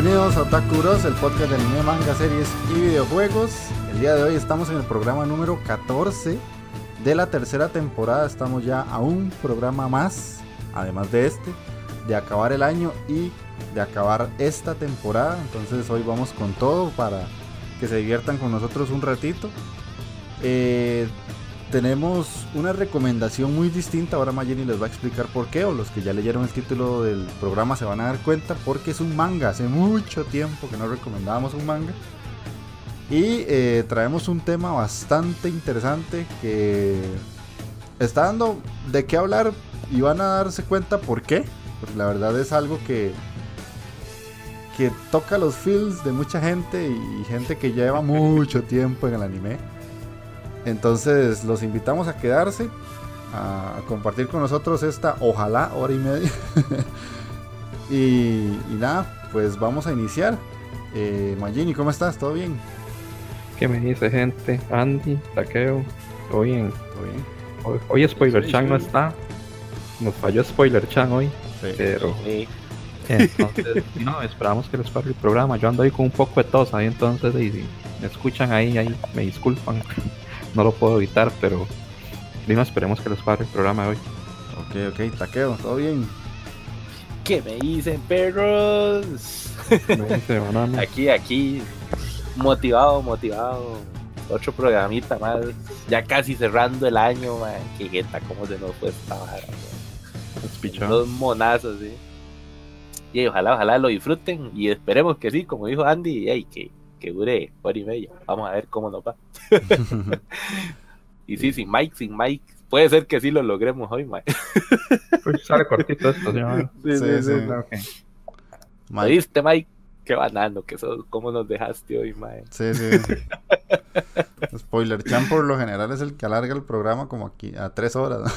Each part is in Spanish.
Bienvenidos a Otaku Bros, el podcast de anime, manga, series y videojuegos. El día de hoy estamos en el programa número 14 de la tercera temporada. Estamos ya a un programa más, además de este, de acabar el año y de acabar esta temporada. Entonces hoy vamos con todo para que se diviertan con nosotros un ratito. Eh, tenemos una recomendación muy distinta. Ahora Mayeni les va a explicar por qué, o los que ya leyeron el título del programa se van a dar cuenta, porque es un manga. Hace mucho tiempo que no recomendábamos un manga. Y eh, traemos un tema bastante interesante que está dando de qué hablar y van a darse cuenta por qué. Porque la verdad es algo que, que toca los feels de mucha gente y gente que lleva mucho tiempo en el anime. Entonces los invitamos a quedarse, a compartir con nosotros esta ojalá hora y media. y, nada, pues vamos a iniciar. Eh, Magini, ¿cómo estás? ¿Todo bien? ¿Qué me dice gente? Andy, Taqueo, ¿todo bien? ¿Todo bien? Hoy, Spoiler Chan no está. Nos falló Spoiler Chan hoy. Pero. Entonces, no, esperamos que les pare el programa. Yo ando ahí con un poco de tos ahí, entonces, y me escuchan ahí, ahí, me disculpan no lo puedo evitar, pero Lino, esperemos que les pare el programa de hoy. Ok, ok, taqueo, todo bien. ¿Qué me dicen, perros? aquí, aquí, motivado, motivado. Otro programita más, ya casi cerrando el año, man. Qué gueta, cómo se nos fue esta vara, Dos monazos, sí. Y ojalá, ojalá lo disfruten y esperemos que sí, como dijo Andy, y que que dure hora y media. Vamos a ver cómo nos va. y sí, sin Mike, sin Mike, puede ser que sí lo logremos hoy, Mike. pues sale cortito esto, Sí, sí, sí. Mike. Mike? Qué banano que sos, cómo nos dejaste hoy, Mike. Sí, sí. Spoiler Chan por lo general es el que alarga el programa como aquí a tres horas.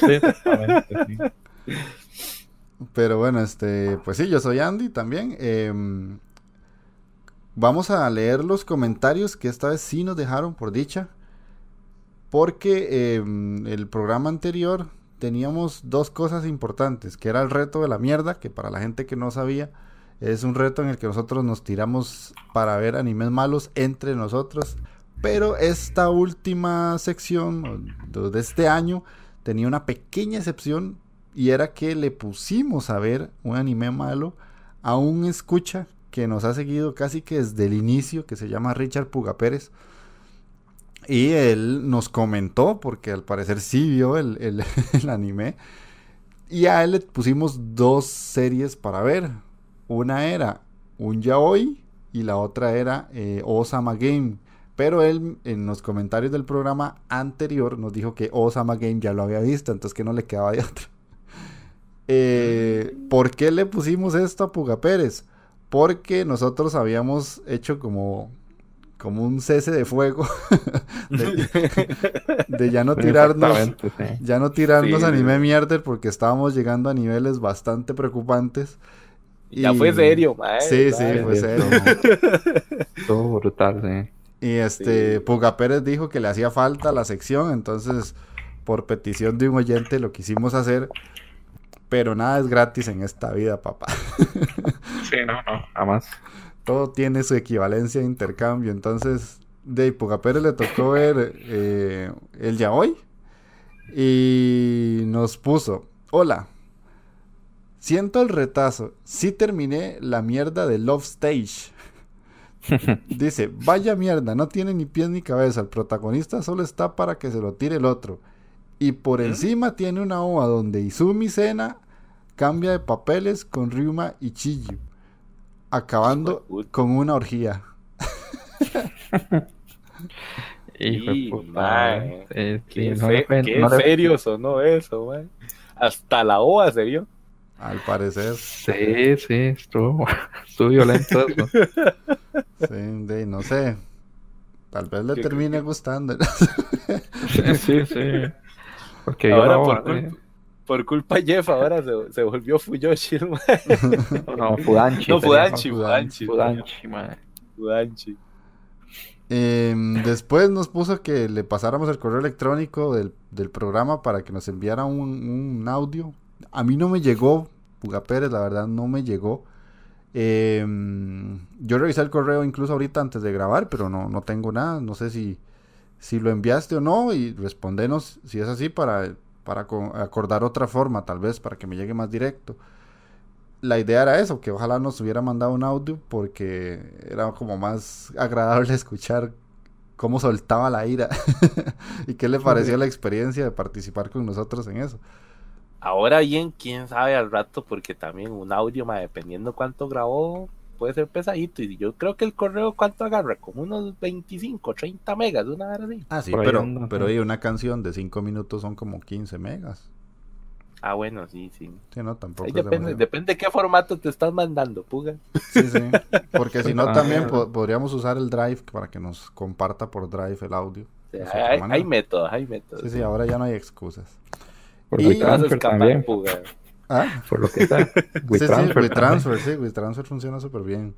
sí, exactamente, Pero bueno, este, pues sí, yo soy Andy también. Eh, Vamos a leer los comentarios que esta vez sí nos dejaron por dicha. Porque em, el programa anterior teníamos dos cosas importantes, que era el reto de la mierda, que para la gente que no sabía, es un reto en el que nosotros nos tiramos para ver animes malos entre nosotros. Pero esta última sección de este año tenía una pequeña excepción y era que le pusimos a ver un anime malo a un escucha que nos ha seguido casi que desde el inicio, que se llama Richard Puga Pérez. Y él nos comentó, porque al parecer sí vio el, anime. Y a él le pusimos dos series para ver. Una era un yaoi y la otra era eh, Osama Game. Pero él en los comentarios del programa anterior nos dijo que Osama Game ya lo había visto, entonces que no le quedaba de otra. Eh, ¿Por qué le pusimos esto a Puga Pérez? Porque nosotros habíamos hecho como, como un cese de fuego de, ya no tirarnos ya no tirarnos anime mierder porque estábamos llegando a niveles bastante preocupantes. Y... ya fue serio sí sí fue serio todo brutal sí. Y este Puga Pérez dijo que le hacía falta la sección entonces por petición de un oyente lo quisimos hacer, pero nada es gratis en esta vida, papá. sí, no, no, jamás. Todo tiene su equivalencia de intercambio, entonces de Pugapere le tocó ver eh, el ya hoy y nos puso, hola, siento el retazo, sí terminé la mierda de Love Stage. Dice, vaya mierda, no tiene ni pies ni cabeza, el protagonista solo está para que se lo tire el otro. Y por encima tiene una ova donde Izumi Sena cambia de papeles con Ryuma y Chiyu, acabando con una orgía. Hijo de puta. Eh, qué, serio sonó eso, man. Hasta la OA se vio. Al parecer. Sí, sí, estuvo, estuvo violento eso. Sí, de, no sé. Tal vez le termine gustando. sí, sí, sí. Porque ahora por, culpa, por, culpa, de Jeff ahora se, se volvió Fuyoshi. No, Fudanchi. No, Fudanchi, Fudanchi. Fudanchi, man. Fudanchi. Em, después nos puso que le pasáramos el correo electrónico del, del programa para que nos enviara un, un, audio. A mí no me llegó, Puga Pérez, la verdad no me llegó. Em, yo revisé el correo incluso ahorita antes de grabar, pero no, no tengo nada. No sé si, si lo enviaste o no y respondenos si es así para, para acordar otra forma, tal vez, para que me llegue más directo la idea era eso, que ojalá nos hubiera mandado un audio porque era como más agradable escuchar cómo soltaba la ira y qué le pareció la experiencia de participar con nosotros en eso. Ahora bien, quién sabe al rato, porque también un audio, más dependiendo cuánto grabó, puede ser pesadito. Y yo creo que el correo, ¿cuánto agarra? Como unos 25, 30 megas, una vez así. Ah, sí, pero, pero una canción de 5 minutos son como 15 megas. Ah, bueno, sí, sí. Sí, no, tampoco. depende, depende de qué formato te estás mandando, Puga. Sí, sí. Porque si no, ah. también podríamos usar el Drive para que nos comparta por Drive el audio. hay, métodos, hay métodos. Sí, sí, ahora ya no hay excusas. Por y WeTransfer también. Puga. ¿Ah? Por lo que está. WeTransfer, sí, sí, WeTransfer, sí, WeTransfer funciona súper bien.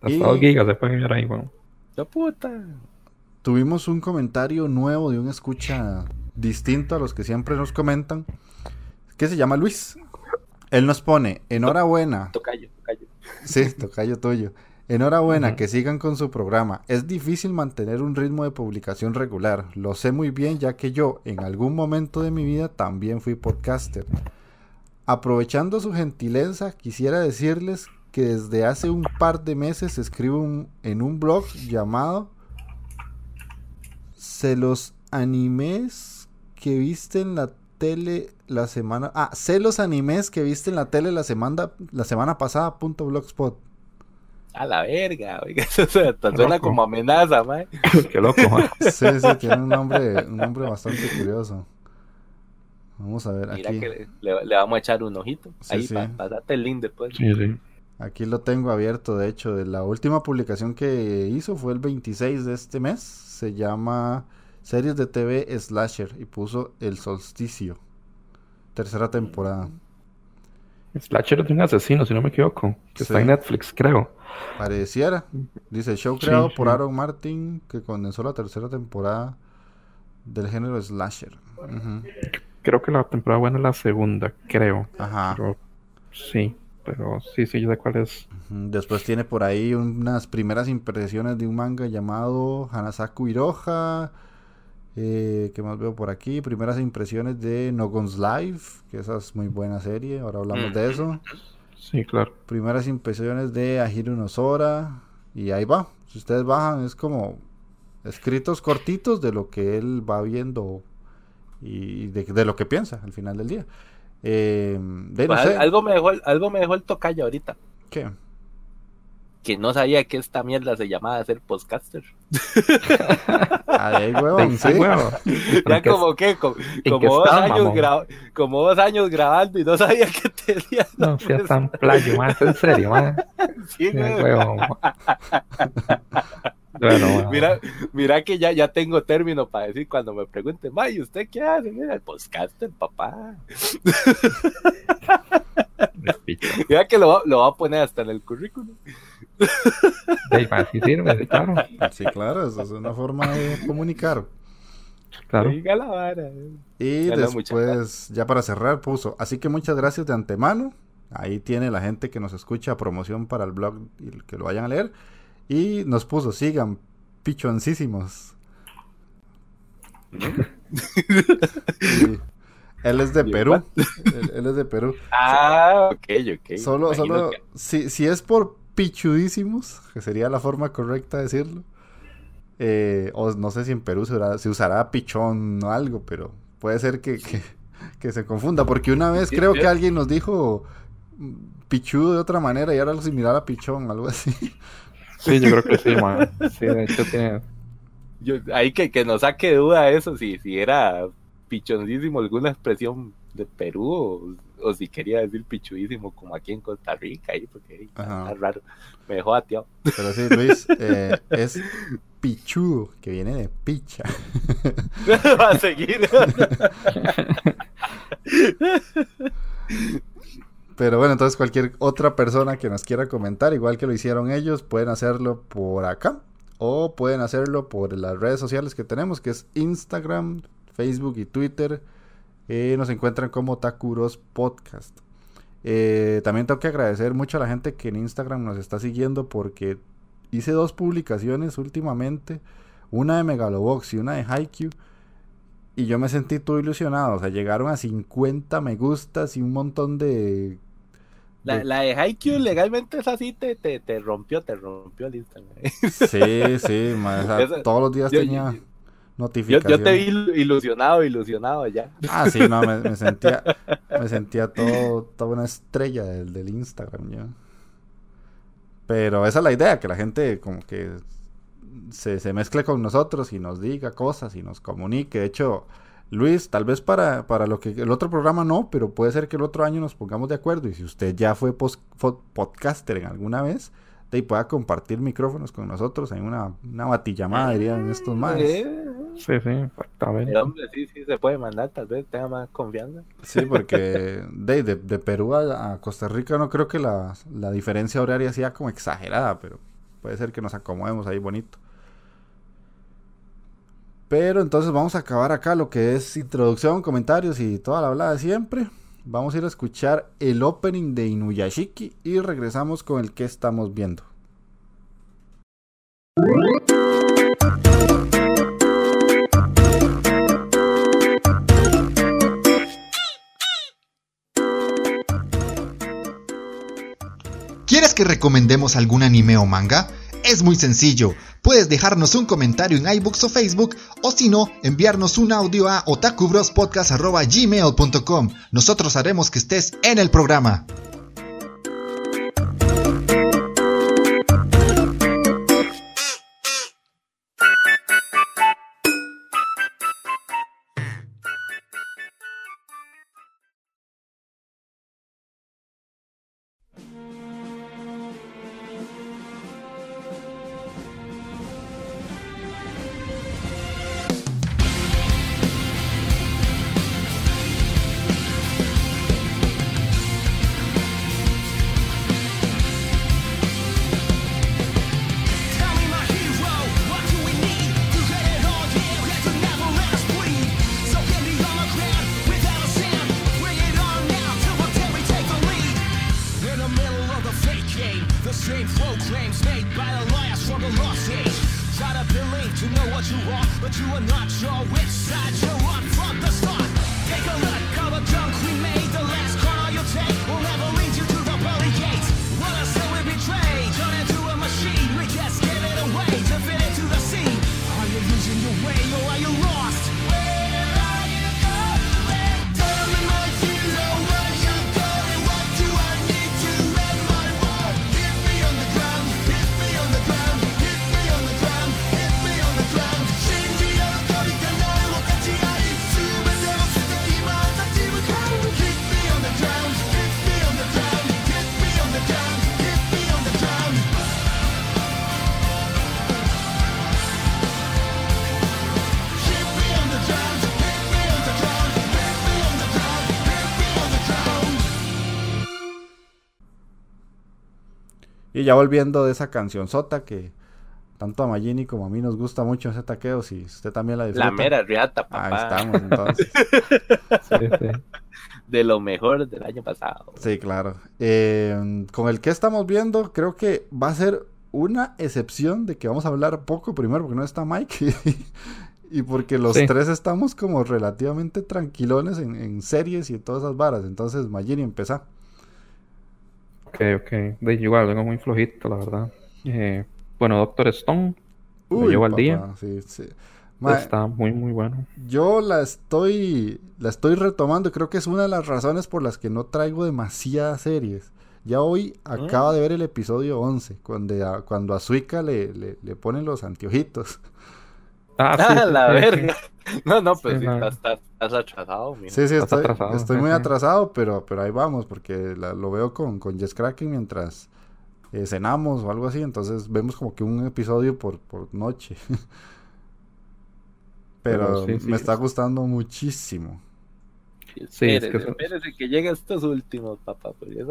Hasta y... 2 gigas después enviar ahí, bueno. ¡La puta! Tuvimos un comentario nuevo de un escucha distinto a los que siempre nos comentan que se llama Luis. Él nos pone, enhorabuena. Tocayo, tocayo. Sí, tocayo tuyo. Enhorabuena, que sigan con su programa. Es difícil mantener un ritmo de publicación regular. Lo sé muy bien ya que yo en algún momento de mi vida también fui podcaster. Aprovechando su gentileza, quisiera decirles que desde hace un par de meses escribo en un blog llamado Se los animes que viste en la tele la semana. Ah, sé los animes que viste en la tele la semana, la semana pasada. Punto blogspot. A la verga, oiga, eso suena como amenaza, man. Qué loco, man. Sí, sí, tiene un nombre, un nombre bastante curioso. Vamos a ver Mira que le, vamos a echar un ojito. Ahí, sí. pasate el link después. Sí, sí. Aquí lo tengo abierto, de hecho. La última publicación que hizo fue el 26 de este mes. Se llama Series de TV Slasher y puso El Solsticio. Tercera temporada. Slasher de un asesino, si no me equivoco. Que está en Netflix, creo. Pareciera. Dice, show creado por Aaron Martin que condensó la tercera temporada del género Slasher. Creo que la temporada buena es la segunda, creo. Ajá. sí, pero sí, sí, yo sé cuál es. Después tiene por ahí unas primeras impresiones de un manga llamado Hanasaku Iroha eh, ¿Qué más veo por aquí? Primeras impresiones de No Guns Live, que esa es muy buena serie, ahora hablamos de eso. Sí, claro. Primeras impresiones de Ahiru Nosora, y ahí va. Si ustedes bajan, es como escritos cortitos de lo que él va viendo y de, lo que piensa al final del día. Eh, pues algo, me dejó, algo me dejó el tocayo ahorita. ¿Qué? que no sabía que esta mierda se llamaba ser podcaster. Ay, huevón, sí. Ya como que, como, dos años como dos años grabando y no sabía que tenía. No, si tan playo, más en serio, más. Sí, huevón. Bueno, mira, mira que ya, ya tengo término para decir cuando me pregunten, ¿y usted qué hace? Mira, el podcaster, papá. mira que lo, lo va a poner hasta en el currículum. Sí, claro. Sí, claro, eso es una forma de comunicar. Claro. Y después, ya para cerrar, puso. Así que muchas gracias de antemano. Ahí tiene la gente que nos escucha promoción para el blog y que lo vayan a leer. Y nos puso, sigan, pichoncísimos. Él es de Perú. Él, es de Perú. Ah, ok, ok. Solo, solo, si, si es por pichudísimos, que sería la forma correcta de decirlo. Eh, o no sé si en Perú se, usará pichón o algo, pero puede ser que, que, se confunda. Porque una vez creo que alguien nos dijo pichudo de otra manera y ahora lo similar a pichón, algo así. Sí, yo creo que sí, man. Sí, de hecho tiene. Yo, ahí que, que nos saque duda eso, si, si era pichoncísimo alguna expresión de Perú o, si quería decir pichudísimo como aquí en Costa Rica, ahí, porque está raro. Me dejó ateado. Pero sí, Luis, eh, es pichudo, que viene de picha. Va a seguir. Pero bueno, entonces cualquier otra persona que nos quiera comentar, igual que lo hicieron ellos, pueden hacerlo por acá o pueden hacerlo por las redes sociales que tenemos, que es Instagram, Facebook y Twitter. Eh, nos encuentran como Takuros Podcast. Eh, también tengo que agradecer mucho a la gente que en Instagram nos está siguiendo porque hice dos publicaciones últimamente, una de Megalobox y una de Haikyuu y yo me sentí todo ilusionado. O sea, llegaron a 50 me gustas y un montón de la, la, de Haikyuu legalmente es así, te, te, te, rompió, te rompió el Instagram. Sí, sí, todos los días tenía notificaciones. Yo, te vi ilusionado, ilusionado ya. Ah, sí, no, me, sentía, me sentía todo, toda una estrella del, del Instagram ya. Pero esa es la idea, que la gente como que se, se mezcle con nosotros y nos diga cosas y nos comunique. De hecho, Luis, tal vez para, para lo que el otro programa no, pero puede ser que el otro año nos pongamos de acuerdo y si usted ya fue podcaster en alguna vez, de pueda compartir micrófonos con nosotros en una, una batillamada, dirían estos más. Sí, sí, exactamente. hombre, sí, sí, se puede mandar, tal vez tenga más confianza. Sí, porque de, de, de Perú a, Costa Rica no creo que la, la diferencia horaria sea como exagerada, pero puede ser que nos acomodemos ahí bonito. Pero entonces vamos a acabar acá lo que es introducción, comentarios y toda la hablada de siempre. Vamos a ir a escuchar el opening de Inuyashiki y regresamos con el que estamos viendo. ¿Quieres que recomendemos algún anime o manga? Es muy sencillo, puedes dejarnos un comentario en iBooks o Facebook o si no, enviarnos un audio a otakubrospodcast.gmail.com. Nosotros haremos que estés en el programa. Ya volviendo de esa canción sota que tanto a Magini como a mí nos gusta mucho ese taqueo, si usted también la disfruta. La mera riata, papá. Ahí estamos, entonces. De lo mejor del año pasado. Sí, claro. Eh, con el que estamos viendo, creo que va a ser una excepción de que vamos a hablar poco primero porque no está Mike y porque los tres estamos como relativamente tranquilones en, series y en todas esas varas. Entonces, Magini, empieza. Ok, ok. De igual, vengo muy flojito, la verdad. Eh, bueno, Doctor Stone. Uy, llevo al día. Sí, sí. Está muy, muy bueno. Yo la estoy, la estoy retomando. Creo que es una de las razones por las que no traigo demasiadas series. Ya hoy acaba de ver el episodio 11, cuando a, cuando a Suica le, le, ponen los anteojitos. Ah, ah la verga. No, no, pues sí, estás, atrasado. Sí, sí, estoy, estoy muy atrasado, pero, pero ahí vamos, porque lo veo con, con Jess Kraken mientras eh, cenamos o algo así, entonces vemos como que un episodio por, por noche. pero me está gustando muchísimo. Sí, es que espérese que lleguen estos últimos, papá, pues ya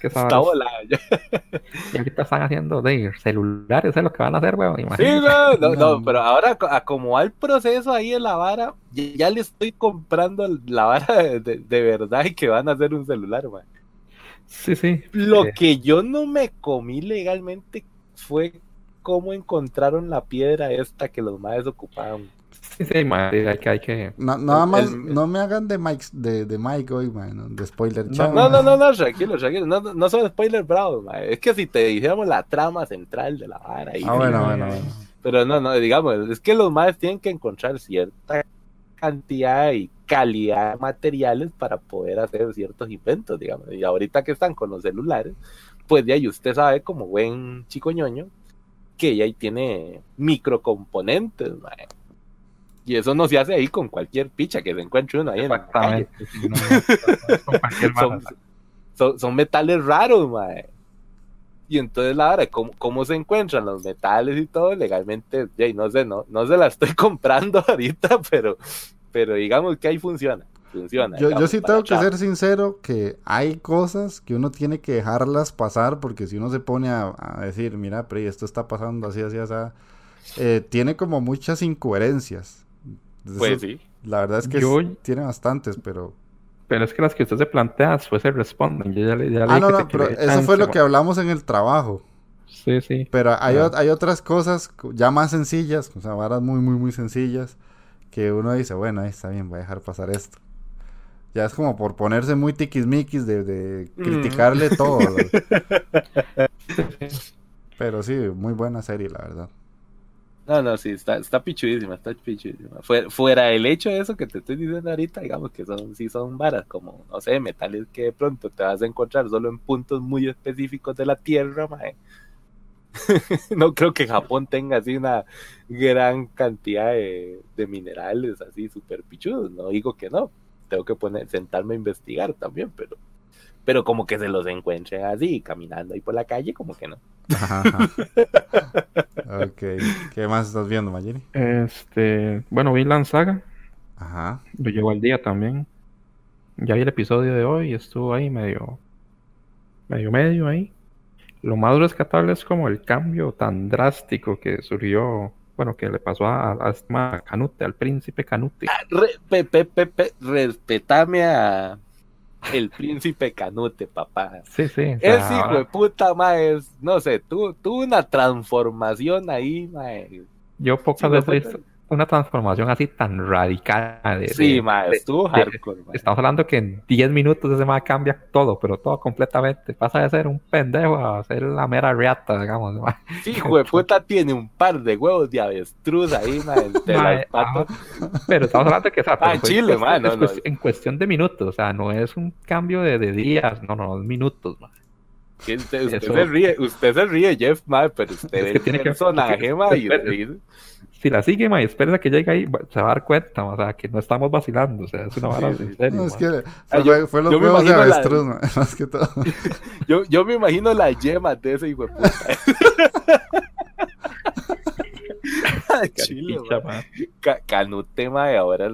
Que Está y ahorita están haciendo de celulares, es lo que van a hacer, weón. Sí, no, no, no, pero ahora, como va el proceso ahí en la vara, ya, le estoy comprando la vara de, de, verdad y que van a hacer un celular, weón. Sí, sí. Lo que yo no me comí legalmente fue cómo encontraron la piedra esta que los maes ocupaban. Sí, hay que, hay que... nada más, no me hagan de Mike, de, de Mike hoy, man, de spoiler. No, no, no, no, no, tranquilo, tranquilo, no, no son spoiler bravos, man. es que si te dijéramos la trama central de la vara. ah, bueno, bueno, bueno. Pero no, no, digamos, es que los maes tienen que encontrar cierta cantidad y calidad de materiales para poder hacer ciertos inventos, digamos. Y ahorita que están con los celulares, pues ya y usted sabe como buen chico ñoño que ya ahí tiene microcomponentes, man y eso no se hace ahí con cualquier picha que se encuentre uno ahí en la calle. son, metales raros, mae. Y entonces la verdad, ¿cómo, ¿cómo, se encuentran los metales y todo legalmente? Ya, no sé, no, no se la estoy comprando ahorita, pero, pero digamos que ahí funciona. Funciona, yo, yo sí tengo que ser sincero que hay cosas que uno tiene que dejarlas pasar porque si uno se pone a, decir, mira, pero esto está pasando así, así, así, eh, tiene como muchas incoherencias pues sí. La verdad es que tiene bastantes, pero... Pero es que las que usted se plantea después se responden. Yo ya le, ya ah, no, no, pero eso fue lo que hablamos en el trabajo. Sí, sí. Pero hay, hay otras cosas ya más sencillas, o sea, varas muy, muy, muy sencillas, que uno dice, bueno, ahí está bien, voy a dejar pasar esto. Ya es como por ponerse muy tiquismiquis de, de criticarle todo. Pero sí, muy buena serie, la verdad. No, no, sí, está, está pichudísima, está pichudísima. Fuera, el hecho de eso que te estoy diciendo ahorita, digamos que son, sí son varas, como, no sé, metales que de pronto te vas a encontrar solo en puntos muy específicos de la Tierra, mae. no creo que Japón tenga así una gran cantidad de, de minerales así súper pichudos, no digo que no. Tengo que poner, sentarme a investigar también, pero pero como que se los encuentren así, caminando ahí por la calle, como que no. ok, ¿qué más estás viendo, Mayeri? Este, bueno, vi la Saga. Ajá. Lo llevo al día también. Ya vi el episodio de hoy y estuvo ahí medio, medio, medio ahí. Lo más rescatable es como el cambio tan drástico que surgió bueno, que le pasó a, a, Canute, al príncipe Canute. Ah, respetame a, el príncipe Canute, papá. Sí, sí. Ese hijo de puta, mae, no sé, tuvo una transformación ahí, mae. Yo pocas veces una transformación así tan radical. De, sí, ma, estuvo hardcore. Estamos hablando que en 10 minutos ese ma cambia todo, pero todo completamente. Pasa de ser un pendejo a ser la mera reata, digamos. Ma. Sí, puta, tiene un par de huevos de avestruz ahí, ma, Pero estamos hablando que, o sea, ah, Chile, ma, no, en cuestión de minutos, o sea, no es un cambio de, de días, no, no, minutos, ma. Usted, se ríe, usted se ríe, Jeff, ma, pero usted es, que el personaje, ma, y, si la sigue, ma, y espera que llegue ahí, se va a dar cuenta, o sea, que no estamos vacilando, o sea, es una vara de serio. No, es que ah, fue, fue, los huevos de avestruz, más que todo. yo, yo me imagino la yema de ese hijo de puta. Chile, Ca Canute, ma, y ahora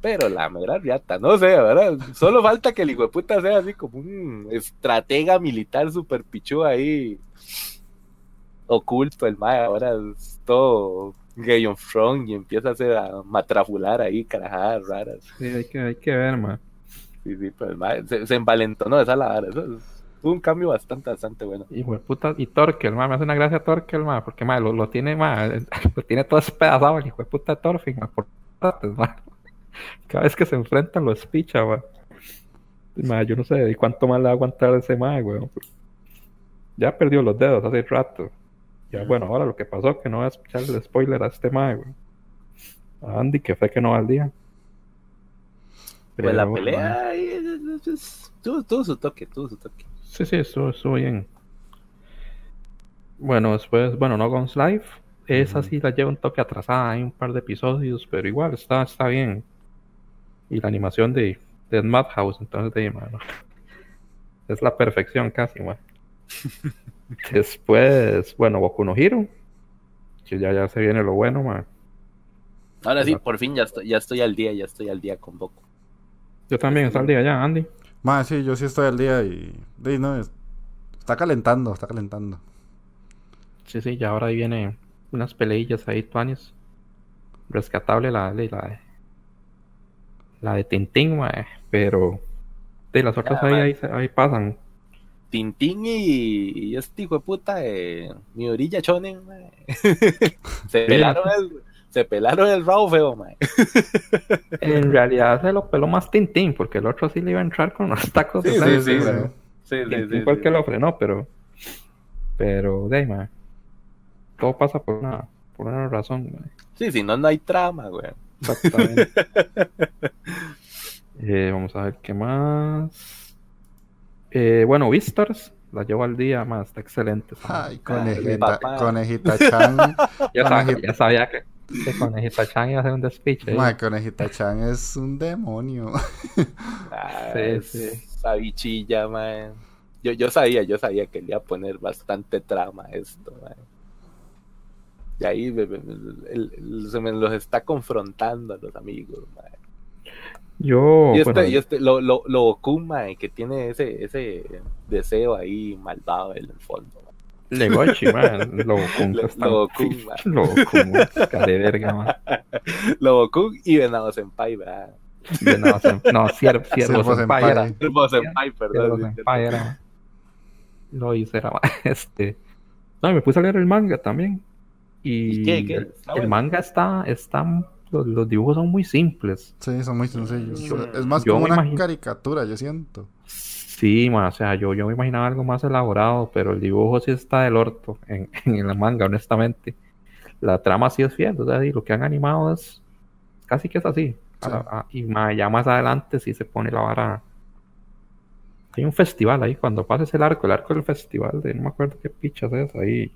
pero la mera riata, no sé, ¿verdad? Solo falta que el hijo de puta sea así como un estratega militar super pichu ahí oculto el mae, ahora es todo gay on front y empieza a hacer a matrafular ahí, carajadas raras. Sí, hay que, hay que ver, mae. Sí, sí, pero el mae se, se envalentonó esa la Eso es un cambio bastante, bastante bueno. Y puta, y Torkel, me hace una gracia Torkel, ma, porque ma, lo, lo, tiene, ma, lo tiene todo despedazado el hijo de puta Torfin, ma, por Cada vez que se enfrentan lo espicha, ma. yo no sé, ¿y cuánto más le va a aguantar ese ma, weón? Ya perdió los dedos hace rato. Ya, bueno, ahora lo que pasó, que no voy a escuchar el spoiler a este ma, weón. A Andy, que fue que no va al día. Pues la pelea tuvo su toque, tuvo su toque. Sí, sí, eso, eso bien. Bueno, después, bueno, No Guns Live. Esa sí la lleva un toque atrasada, hay un par de episodios, pero igual está, está bien. Y la animación de, de Madhouse, entonces de mano. Es la perfección casi, man. Después, bueno, Boku no Hero. Que ya, ya se viene lo bueno, man. Ahora sí, por fin ya estoy, ya estoy al día, ya estoy al día con Boku. Yo también estoy al día ya, Andy. Más, sí, yo sí estoy al día y. no, está calentando, está calentando. Sí, sí, ya ahora ahí viene unas peleillas ahí, tuanes. Rescatable la, la, la, la de Tintín, pero de las otras ahí, ahí, pasan. Tintín y, este hijo de puta, eh, mi orilla chonen, se pelaron el se pelaron el rabo feo, mae. En realidad se lo peló más Tintín, porque el otro sí le iba a entrar con los tacos sí, de sí, sí, sí, sí, fue el que lo frenó, pero. Pero, de mae. Todo pasa por una, por una razón, mae. Sí, si no, no hay trama, güey. Exactamente. eh, vamos a ver qué más. Eh, bueno, Vistars la llevo al día más, está excelente. Ay, conejita, conejita Chan. ya, sabía, ya sabía que que Conejita Chan iba a hacer un despiche. Conejita Chan es un demonio. Ah, sí, sí. Esa bichilla, man. Yo, yo sabía, yo sabía que le iba a poner bastante trama a esto, man. Y ahí se me los está confrontando a los amigos, man. Yo. Y este, y este lo, lo, lo que tiene ese, ese deseo ahí malvado en el fondo. Legochi, man. Lobocún, man. Lobocún, de verga, man. Lobocún y Venado Senpai, ¿verdad? Venado Senpai. No, Ciervo, Senpai era. Ciervo Senpai, perdón. Ciervo Senpai era. Lo hice, era, este... No, me puse a leer el manga también. Y, qué? qué? El, manga está... está los, los, dibujos son muy simples. Sí, son muy sencillos. Es más como una caricatura, yo siento. Sí, o sea, yo, yo me imaginaba algo más elaborado, pero el dibujo sí está del orto en, en la manga, honestamente. La trama sí es fiel, o sea, lo que han animado es casi que es así. y más, ya más adelante sí se pone la vara. Hay un festival ahí, cuando pases el arco, el arco del festival, de no me acuerdo qué pichas es, ahí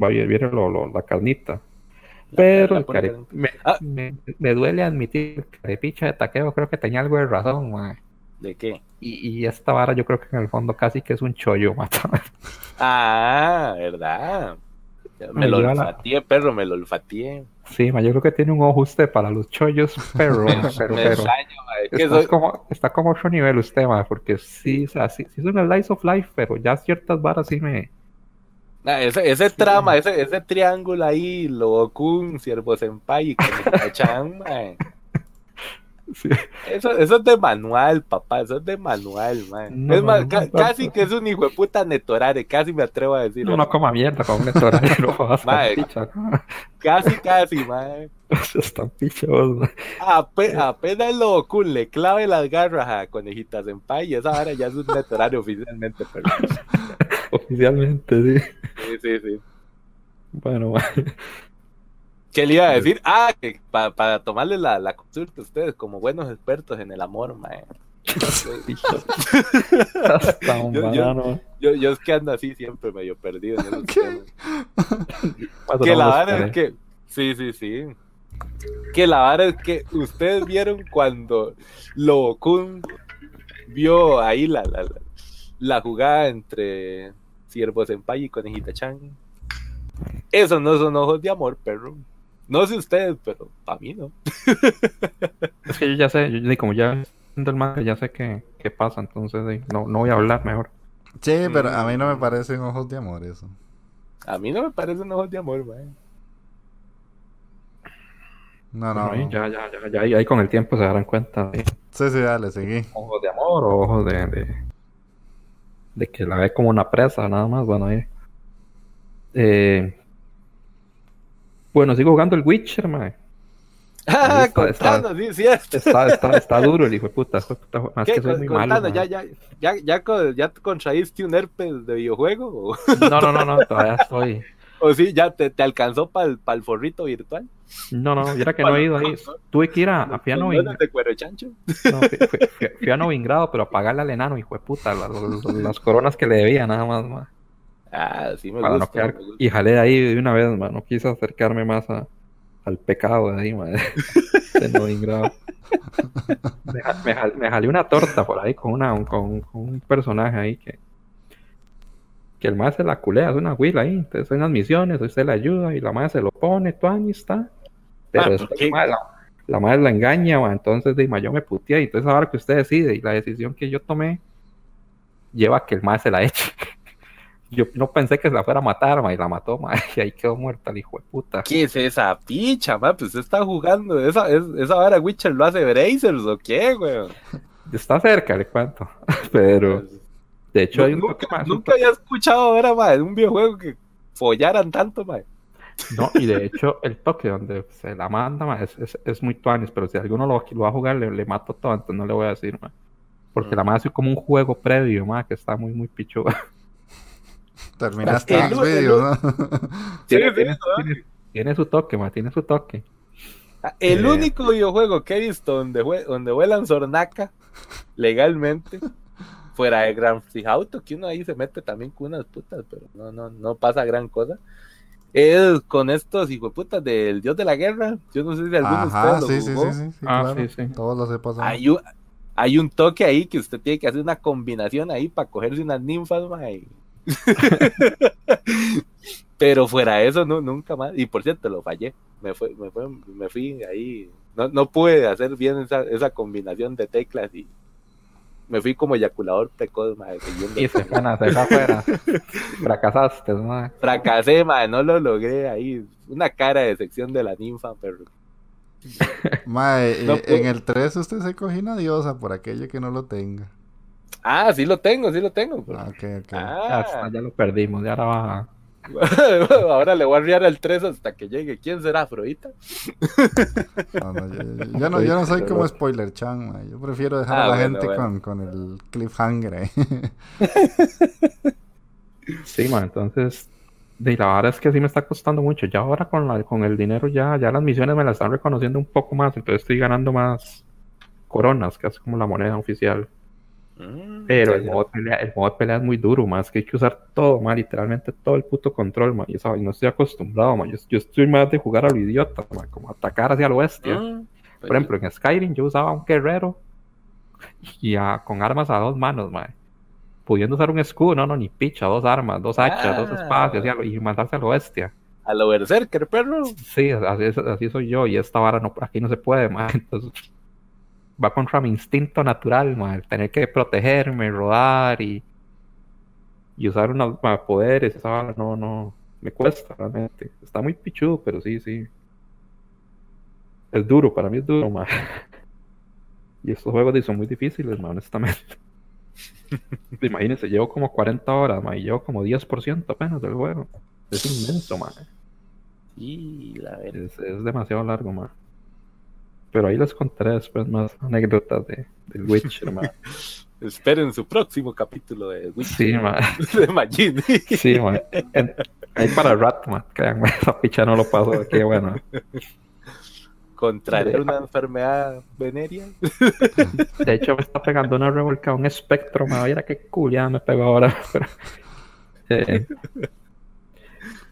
va viene lo, lo, la carnita. Pero ah. me, me, duele admitir que el picha de taqueo creo que tenía algo de razón, man. ¿De qué? Y, y, esta vara yo creo que en el fondo casi que es un chollo, mata. Ah, ¿verdad? Me, lo olfateé, perro, me lo olfateé. Sí, ma, yo creo que tiene un ojo usted para los chollos, perro. pero, pero, está, como, está como otro nivel usted, ma, porque sí, o sea, sí, sí es un slice of life, pero ya ciertas varas sí me... Ah, ese, ese trama, ese, ese triángulo ahí, Lobokun, Siervo Senpai y Chan, Eso, eso es de manual, papá, eso es de manual, man. es más, casi que es un hijo de puta netorare, casi me atrevo a decir. No, no coma mierda con un netorare, no Casi, casi, man. Están pichos, man. apenas lo cool le clave las garras a conejitas en pay y esa hora ya es un netorare oficialmente, pero... oficialmente, sí. Sí, sí, sí. Bueno. ¿Qué le iba a decir? Ah, que para tomarle la, la consulta a ustedes como buenos expertos en el amor, mae. yo, yo, yo, es que ando así siempre medio perdido en esos que la verdad es que sí, sí, sí. Que la verdad es que ustedes vieron cuando Lobokun vio ahí la, la, la, jugada entre Siervo Senpai y Conejita Chan. Esos no son ojos de amor, perro. No sé ustedes, pero para mí no. es que yo ya sé, yo, como ya el manga, ya sé qué, qué pasa, entonces no, no voy a hablar mejor. Sí, pero a mí no me parecen ojos de amor eso. A mí no me parece un ojo de amor, mae. No, no. ya, ya, ya, ya, ahí con el tiempo se darán cuenta. Sí, sí, dale, seguí. Ojos de amor o ojos de, de, de que la ve como una presa, nada más. Bueno, ahí. Eh, bueno, sigo jugando el Witcher, mae. Ah, está, contando, sí, cierto. Está, está, está, duro el hijo de puta. Más que soy muy malo. Ya, ya, ya, ya, ya, contraíste un herpes de videojuego. No, no, no, no, todavía estoy. ¿O sí? ¿Ya te, te alcanzó para el, el forrito virtual? No, no, era que no he ido ahí. Tuve que ir a, a Piano de cuero chancho? No, fui, a Novingrado, pero a pagarle al enano, hijo de puta, las, coronas que le debía, nada más. Ah, sí me gusta, Y jalé de ahí de una vez. No quise acercarme más a, al pecado de ahí, ma. De Novingrado. Me, me, jalé una torta por ahí con, una, con, con un personaje ahí que que el más se la culea, es una huila ahí, entonces en las misiones, usted le ayuda y la madre se lo pone, tú ahí está. Pero ah, la, madre la engaña, entonces de yo me puteé, y entonces ahora que usted decide y la decisión que yo tomé lleva a que el más se la eche. Yo no pensé que se la fuera a matar, ma, y la mató, ma, y ahí quedó muerta el hijo de puta. ¿Qué es esa picha, ma? Pues está jugando, esa, es, esa hora Witcher lo hace Brazers o qué, güey. Está cerca, le cuento, pero... De hecho, hay un nunca. Nunca había escuchado ahora, más un videojuego que follaran tanto, mae. No, y de hecho, el toque donde se la manda, es, es, es, muy tuanis, pero si alguno lo, lo va a jugar, le, le, mato todo, entonces no le voy a decir, mae. Porque la más es como un juego previo, mae, que está muy, muy pichuda. Terminaste el, video, ¿no? Tiene, tiene, tiene, su toque, mae, tiene su toque. Ah, el eh, único videojuego que he visto donde, donde vuelan Zornaca legalmente fuera de Grand Theft Auto, que uno ahí se mete también con unas putas, pero no, no, no pasa gran cosa. Es con estos putas del dios de la guerra. Yo no sé si alguno de ustedes lo jugó. Sí, sí, sí, ah, sí, sí. Todos los he pasado. Hay un, hay un toque ahí que usted tiene que hacer una combinación ahí para cogerse unas ninfas, Pero fuera de eso, no, nunca más. Y por cierto, lo fallé. Me, fue, me, fue, me fui ahí. No, no pude hacer bien esa, esa combinación de teclas y, me fui como eyaculador precoz, madre. Y se van a afuera. Fracasaste, madre. Fracasé, madre, no lo logré ahí. Una cara de sección de la ninfa, pero. Madre, eh, en el 3 usted se cogió una diosa por aquello que no lo tenga. Ah, sí lo tengo, sí lo tengo. Ah, okay, okay. Ah. Ya, lo perdimos, ya ahora va. Ahora le voy a arriar al 3 hasta que llegue. ¿Quién será, Afrodita? No, no, yo, no, yo, no, soy como spoiler chan, yo prefiero dejar a ah, la gente Con, con, el cliffhanger. Eh. Sí, man, entonces de la verdad es que sí me está costando mucho. Ya ahora con, la, con el dinero ya, ya las misiones me las están reconociendo un poco más, entonces estoy ganando más coronas, que es como la moneda oficial. Mm, pero el modo, de pelea, el modo de pelea es muy duro, más que hay que usar todo, más literalmente todo el puto control, man, y, no estoy acostumbrado, man. Yo, estoy más de jugar a lo idiota, como atacar hacia el oeste. Mm, Por ejemplo, en Skyrim yo usaba un guerrero y con armas a dos manos, man. Pudiendo usar un escudo, no, no, ni picha, dos armas, dos hachas, dos espadas y, y mandarse al oeste. A lo berserker, perro. Sí, así, así soy yo, y esta vara no, aquí no se puede, man. Entonces, va contra mi instinto natural, mal tener que protegerme, rodar y, y usar unos poderes, esa no, no, me cuesta realmente. Está muy pichudo, pero sí, sí. Es duro, para mí es duro, man. Y estos juegos son muy difíciles, man, honestamente. Imagínense, llevo como 40 horas, man, y llevo como 10% apenas del juego. Es inmenso, man. Y la es, es demasiado largo, man. Pero ahí les contaré después más anécdotas de, del Witcher, man. Esperen su próximo capítulo de Witcher. Sí, man. De Magini. Sí, man. ahí para Rat, man. Créanme, esa picha no lo paso. Qué bueno. Contraer una enfermedad venérea. De hecho, me está pegando una revolcada, un espectro, man. Mira qué ya me pegó ahora. eh,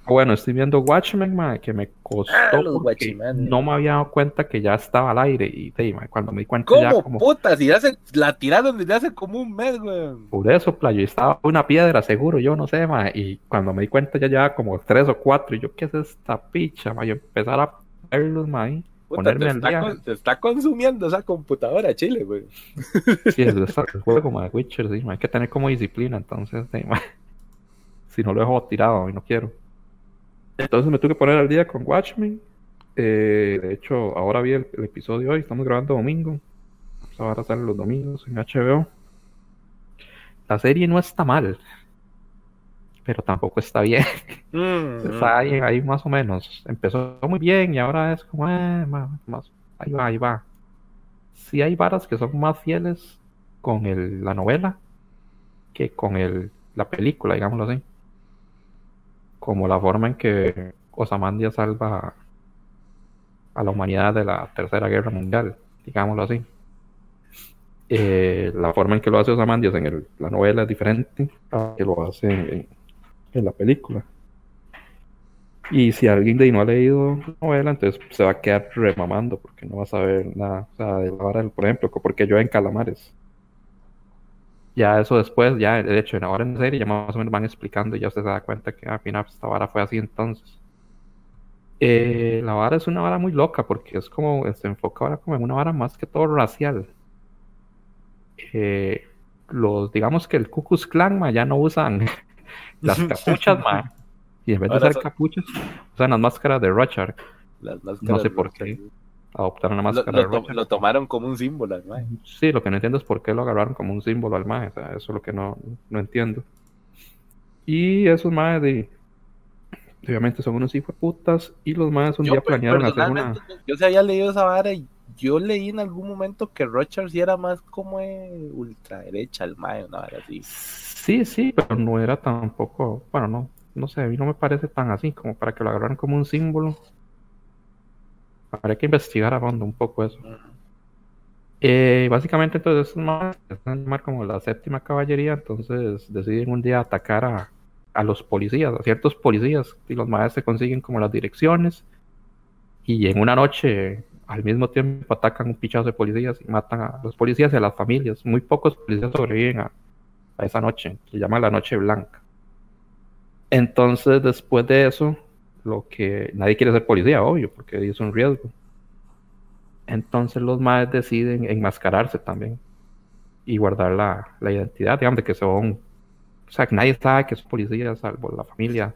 bueno, estoy viendo Watchmen, que me costó. Ah, no me había dado cuenta que ya estaba al aire. Y cuando me di cuenta ¿Cómo, ya como. puta? Si ya se la tiraron desde hace como un mes, güey. Por eso, playo. Estaba una piedra, seguro, yo no sé, man. Y cuando me di cuenta ya llevaba como tres o cuatro. Y yo, ¿qué es esta picha, man? Yo empezar a verlos, man. ponerme al día. te está consumiendo esa computadora, chile, güey. Sí, es el juego, man, Witcher, sí. Hay que tener como disciplina, entonces. Si no lo dejo tirado, y no quiero. Entonces me tuve que poner al día con Watchmen. Eh, de hecho, ahora vi el, episodio hoy, estamos grabando domingo. Ahora salen los domingos en HBO. La serie no está mal, pero tampoco está bien. Mm, está ahí, más o menos. Empezó muy bien y ahora es como, eh, más, ahí va, ahí va. Sí hay varas que son más fieles con el, la novela que con el, la película, digámoslo así. Como la forma en que Osamandia salva a la humanidad de la Tercera Guerra Mundial, digámoslo así. Eh, la forma en que lo hace Osamandias en la novela es diferente a que lo hace en, en, la película. Y si alguien de ahí no ha leído la novela, entonces se va a quedar remamando porque no va a saber nada. O sea, de la vara, por ejemplo, porque yo en Calamares. Ya eso después, ya de hecho, en ahora en serie ya más o menos van explicando y ya usted se da cuenta que al final esta vara fue así entonces. Eh, la vara es una vara muy loca porque es como, se enfoca ahora como en una vara más que todo racial. Eh, los, digamos que el Ku Klux Klan ya no usan las capuchas ma, y en vez de usar capuchas usan las máscaras de Rochard. no sé por qué adoptaron la máscara lo, de Lo tomaron como un símbolo al mae. Sí, lo que no entiendo es por qué lo agarraron como un símbolo al mae. O sea, eso es lo que no, no entiendo. Y esos maes de, obviamente son unos hijos putas y los maes un día planearon hacer una... Yo se había leído esa vara y yo leí en algún momento que sí era más como ultraderecha el mae, una vara así. Sí, sí, pero no era tampoco, bueno, no, no sé, a mí no me parece tan así como para que lo agarraran como un símbolo. Habría que investigar a fondo un poco eso. Eh, básicamente entonces es más, están como la séptima caballería, entonces deciden un día atacar a, a los policías, a ciertos policías, y los maestros se consiguen como las direcciones, y en una noche al mismo tiempo atacan un pichazo de policías y matan a los policías y a las familias. Muy pocos policías sobreviven a, esa noche, se llama la noche blanca. Entonces, después de eso, lo que nadie quiere ser policía, obvio, porque es un riesgo. Entonces los maes deciden enmascararse también y guardar la, la identidad, digamos, de que son o sea, que nadie sabe que es policía, salvo la familia.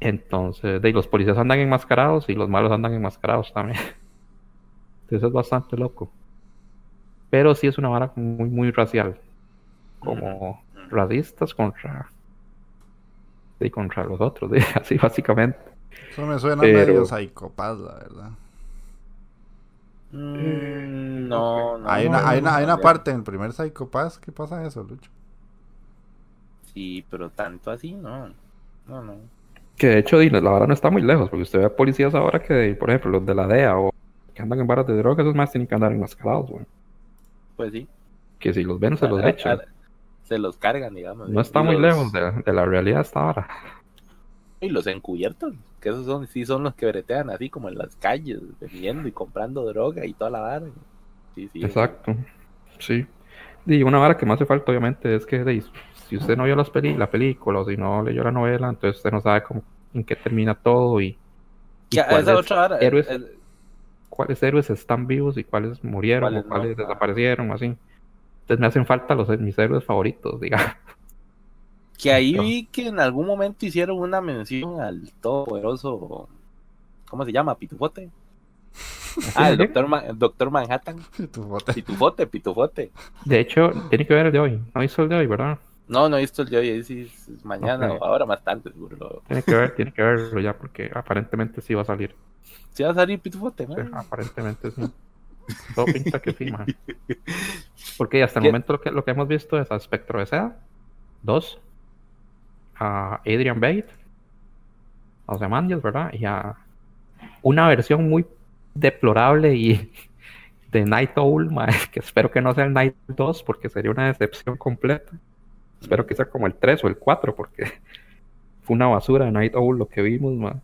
Entonces, de, los policías andan enmascarados y los malos andan enmascarados también. Entonces es bastante loco. Pero sí es una vara muy, muy racial. Como racistas contra. Y contra los otros, así básicamente. Eso me suena medio psicopaz, la verdad. Mm, no, no. Hay una, hay una, hay una parte en el primer Psychopath que pasa eso, Lucho. Sí, pero tanto así, no. No, no. Que de hecho, la vara no está muy lejos, porque usted ve policías ahora que, por ejemplo, los de la DEA o que andan en barras de drogas, esos más tienen que andar enmascarados, güey. Pues sí. Que si los ven, se los echan. Se los cargan, digamos. No está muy lejos de, la realidad hasta ahora. Y los encubiertos, que esos son, sí son los que bretean así como en las calles, vendiendo y comprando droga y toda la vara. Sí, sí. Exacto. Sí. Y una vara que me hace falta, obviamente, es que si usted no vio las peli la película o si no leyó la novela, entonces usted no sabe cómo, en qué termina todo y, cuáles, héroes, cuáles héroes están vivos y cuáles murieron o cuáles desaparecieron, así. Entonces me hacen falta los mis héroes favoritos, digamos. Que ahí vi que en algún momento hicieron una mención al todopoderoso, ¿cómo se llama? Pitufote. Ah, el doctor, doctor Manhattan. Pitufote. Pitufote, pitufote. De hecho, tiene que ver el de hoy. No hizo el de hoy, ¿verdad? No, no he visto el de hoy, sí, mañana o ahora más tarde, seguro. Tiene que ver, tiene que verlo ya, porque aparentemente sí va a salir. ¿Sí va a salir Pitufote, ¿no? aparentemente sí. Todo pinta que sí, man. Porque hasta el momento lo que, lo que hemos visto es a Spectro de Seda, dos, a Adrian Bate, a Ozymandias, ¿verdad? Y a una versión muy deplorable y de Night Owl, que espero que no sea el Night 2 porque sería una decepción completa. Espero que sea como el 3 o el 4, porque fue una basura de Night Owl lo que vimos, man.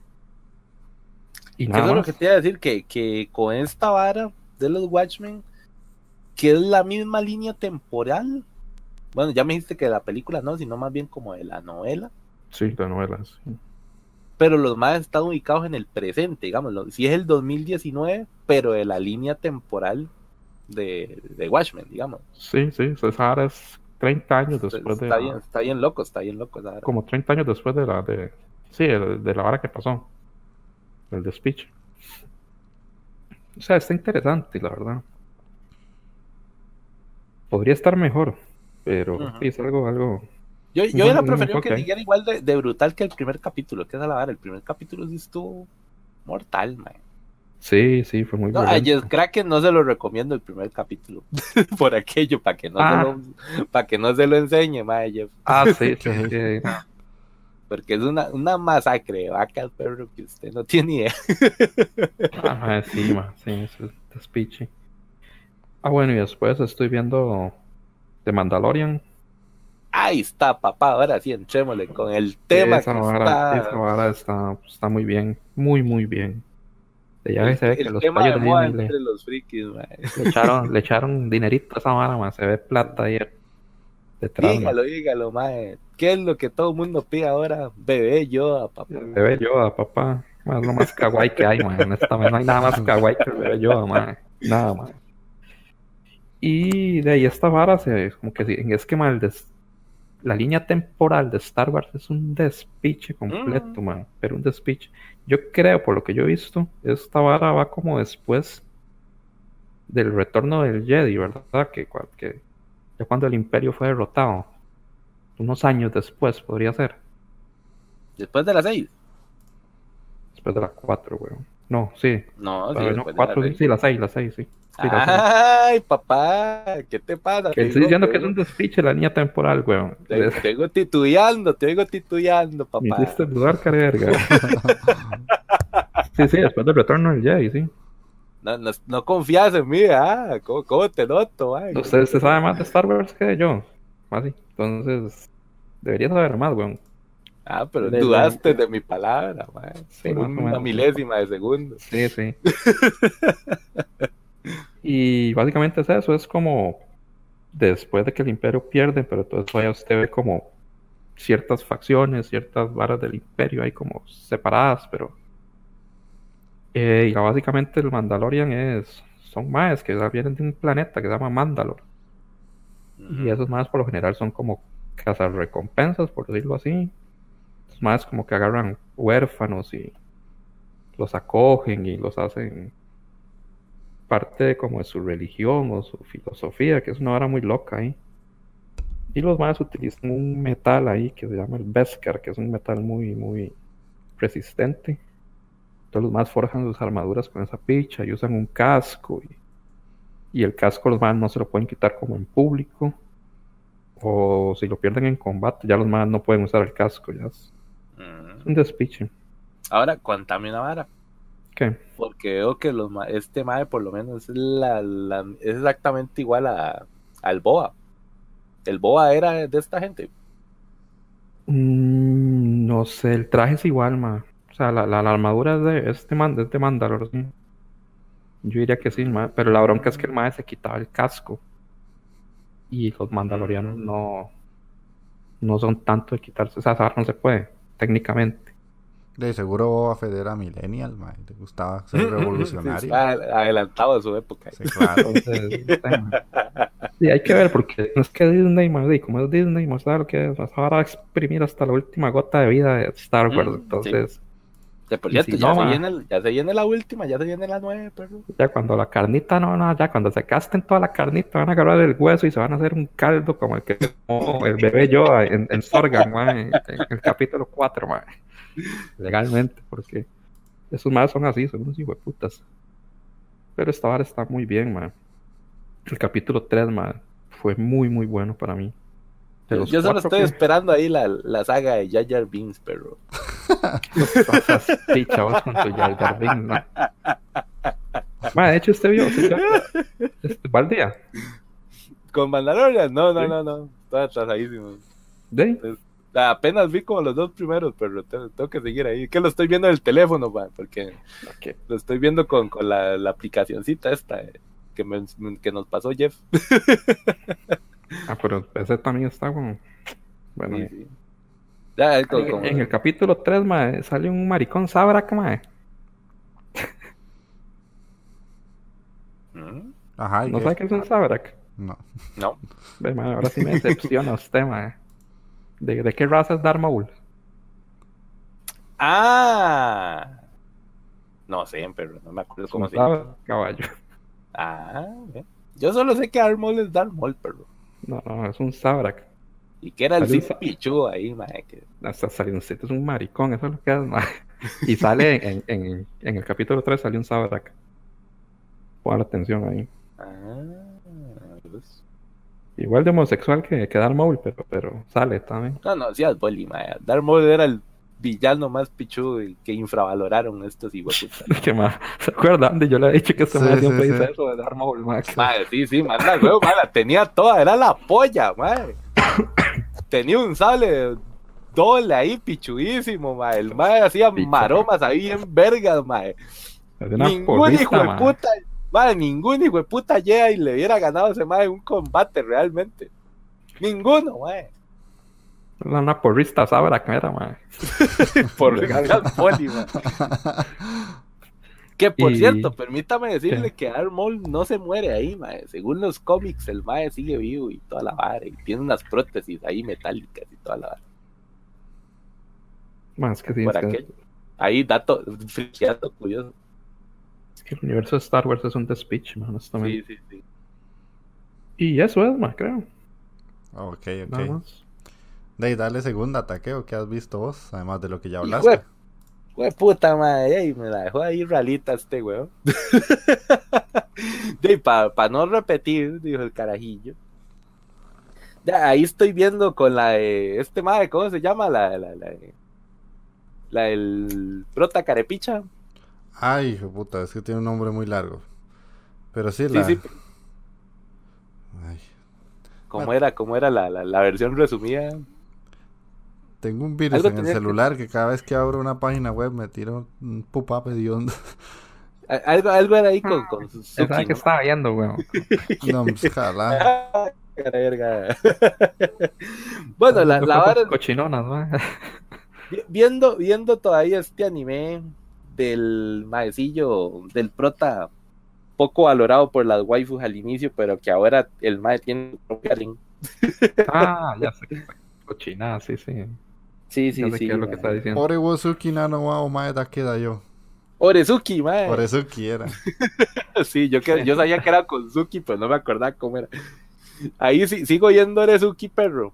Y nada Eso es lo que te iba a decir, que, que con esta vara de los Watchmen, que es la misma línea temporal. Bueno, ya me dijiste que de la película no, sino más bien como de la novela. Sí, la novela, sí. Pero los más están ubicados en el presente, digamos. Si es el 2019, pero de la línea temporal de, de Watchmen, digamos. Sí, sí, esa es 30 años después está de. Bien, está bien loco, está bien loco. Como 30 años después de la de Sí, de la vara que pasó. El de speech. O sea, está interesante, la verdad. Podría estar mejor, pero sí, es algo, algo. Yo, yo hubiera preferido que siguiera igual de, brutal que el primer capítulo, que es a la vara. El primer capítulo sí estuvo mortal, man. Sí, sí, fue muy bueno. A Jess Kraken no se lo recomiendo el primer capítulo. Por aquello, para que no se ah. lo, para que no se lo enseñe, mae. Ah, sí, sí, Porque es una, una masacre de vacas, perro, que usted no tiene idea. ah, sí, ma, sí, es speech. Ah, bueno, y después estoy viendo The Mandalorian. Ahí está, papá. Ahora sí, entrémosle con el tema. esa, que está... está muy bien, muy, muy bien. Ya se ve que los tema de moda entre los frikis, le, echaron, le echaron dinerito a esa vara, más se ve plata ahí detrás. Dígalo, dígalo, mae. ¿Qué es lo que todo el mundo pide ahora? Bebé Yoda, papá. Bebé Yoda, papá. Es lo más kawaii que hay, man. Honestamente, no hay nada más kawaii que el bebé Yoda, man. Nada más. Y de ahí esta vara se como que en esquema el des, la línea temporal de Star Wars es un despiche completo, mm. man. Pero un despiche. Yo creo, por lo que yo he visto, esta vara va como después del retorno del Jedi, ¿verdad? Que, que ya cuando el Imperio fue derrotado. Unos años después, podría ser. Después de las 6. Después de las 4, weón. No, sí. No, sí, no, cuatro, sí, las 6, las 6, sí. Ay, papá, ¿qué te pasa? Que estoy diciendo que es un despiche la niña temporal, weón. Te, te titubeando, te digo titubeando, papá. Me hiciste dudar, carga. sí, sí, después del retorno del Jedi, sí. No, no, no, confías en mí, ah, ¿cómo, te noto? Ay? Usted, usted sabe más de Star Wars que yo, así. Entonces, debería saber más, weón. Ah, pero dudaste de mi palabra, man. Sí, una milésima de segundo. Sí, sí. Y básicamente es eso, es como después de que el imperio pierde, pero entonces vaya usted ve como ciertas facciones, ciertas varas del imperio ahí como separadas, pero eh, y básicamente el Mandalorian es son más que vienen de un planeta que se llama Mandalor. Y esos más por lo general son como cazar recompensas, por decirlo así. más como que agarran huérfanos y los acogen y los hacen parte como de su religión o su filosofía, que es una hora muy loca ahí. Y los más utilizan un metal ahí que se llama el Beskar, que es un metal muy, muy resistente. Entonces los más forjan sus armaduras con esa picha y usan un casco. Y, el casco los más no se lo pueden quitar como en público. O si lo pierden en combate, ya los más no pueden usar el casco. Ya es, mm. un despiche. Ahora, cuéntame una vara. ¿Qué? Porque veo que los este mae por lo menos es, la, es exactamente igual a, al Boa. ¿El Boa era de esta gente? Mm, no sé, el traje es igual, ma. Sea, la, la, armadura es de este, man, de este Mandalor. Yo diría que sí, ma. pero la bronca es que el mae se quitaba el casco. Y los mandalorianos no, no son tanto de quitarse. O sea, no se puede, técnicamente. De seguro a Federa Millennial, man. Le gustaba ser revolucionario. adelantado a su época. Sí, claro. sí, hay que ver, porque no es que Disney, como es Disney, más lo que es, ahora a exprimir hasta la última gota de vida de Star Wars. Ya, se viene, ya se viene la última, ya se viene la nueve, pero... Ya cuando la carnita, no, no, ya cuando se casten toda la carnita, van a agarrar el hueso y se van a hacer un caldo como el que como el bebé yo en, en Sorgan, man, en, el capítulo 4, man legalmente, porque esos más son así, son unos putas Pero esta vara está muy bien, man. El capítulo 3, man, fue muy, muy bueno para mí. Yo solo estoy esperando ahí la, la, saga de Jar Jar Binks, pero. sí, chavos, con tu Jar Jar Binks, man. de hecho, usted vio, este, día? ¿Con Mandalorian? No, no, no, no. Está atrasadísimo. ¿De? Apenas vi como los dos primeros, pero tengo, que seguir ahí. Que lo estoy viendo en el teléfono, porque lo estoy viendo con, con la, la aplicacioncita esta eh, que, que nos pasó Jeff. ah, pero ese también está como... Bueno, en, el capítulo 3, mae, sale un maricón Sabrak, mae. ¿Mm? Ajá, ¿No sabe qué es un Sabrak? No. No. ahora sí me decepciona usted, mae. ¿De, qué raza es Darth Maul? Ah. No sé, pero no me acuerdo cómo se llama. Caballo. Ah, yo solo sé que Armol es Darmol, pero. No, no, es un Sabrak. Y que era el Cid Pichu ahí, mae. Que... Salió un es un maricón, eso es lo que es, mae. Y sale en, en, en, el capítulo 3 salió un Sabrak. Pon atención ahí. Ah, pues. Igual de homosexual que, que Darth Maul, pero, pero sale también. No, no, sí, es Bully, mae. Darth Maul era el villano más pichudo y que infravaloraron estos igual. ¿Qué más? ¿Se acuerdan? Yo le he dicho que este sí, siempre dice eso de Darth Maul, mae. sí, sí, manda, huevo, la tenía toda, era la polla, mae. tenía un sable doble ahí, pichudísimo, mae. El mae hacía maromas ahí en vergas, mae. Ningún hijo de puta, mae, ningún hijo de puta llega y le hubiera ganado a ese mae un combate realmente. Ninguno, mae. Una porrista sabra que era, mae. Por ganar poli, mae. Que por cierto, permítame decirle que Armol no se muere ahí, mae. Según los cómics, el mae sigue vivo y toda la vara. Y tiene unas prótesis ahí metálicas y toda la vara. Más que sí, por Ahí, dato, friqueado, curioso. Es que el universo de Star Wars es un despiche, man, honestamente. Sí, sí, sí. Y eso es, más creo. Ok, ok. De ahí, dale segunda ataque o qué has visto vos, además de lo que ya hablaste. Güey, puta madre, me la dejó ahí ralita este weón. para no repetir, dijo el carajillo. ahí estoy viendo con la de este madre, ¿cómo se llama? La, la, la, la del prota carepicha. Ay, hijo puta, es que tiene un nombre muy largo. Pero sí, la. Sí, Ay. ¿Cómo era, cómo era la, la, la versión resumida? Tengo un virus en el celular que... cada vez que abro una página web me tiro un pop-up hediondo. Algo, algo era ahí con, con Suzuki, ¿no? que estaba viendo, weón. no, pues jala. bueno, la, la vara... Cochinonas, ¿no? viendo, viendo todavía este anime del maecillo, del prota poco valorado por las waifus al inicio, pero que ahora el mae tiene propio Ah, ya sé. Cochinada, sí, sí. Sí, sí, sí. Qué es lo que está diciendo. Orewosuki nano wa omae da queda yo. Orezuki, mae. Orezuki era. sí, yo, que, yo sabía que era con Suki, pero no me acordaba cómo era. Ahí sí, sigo yendo Orezuki, perro.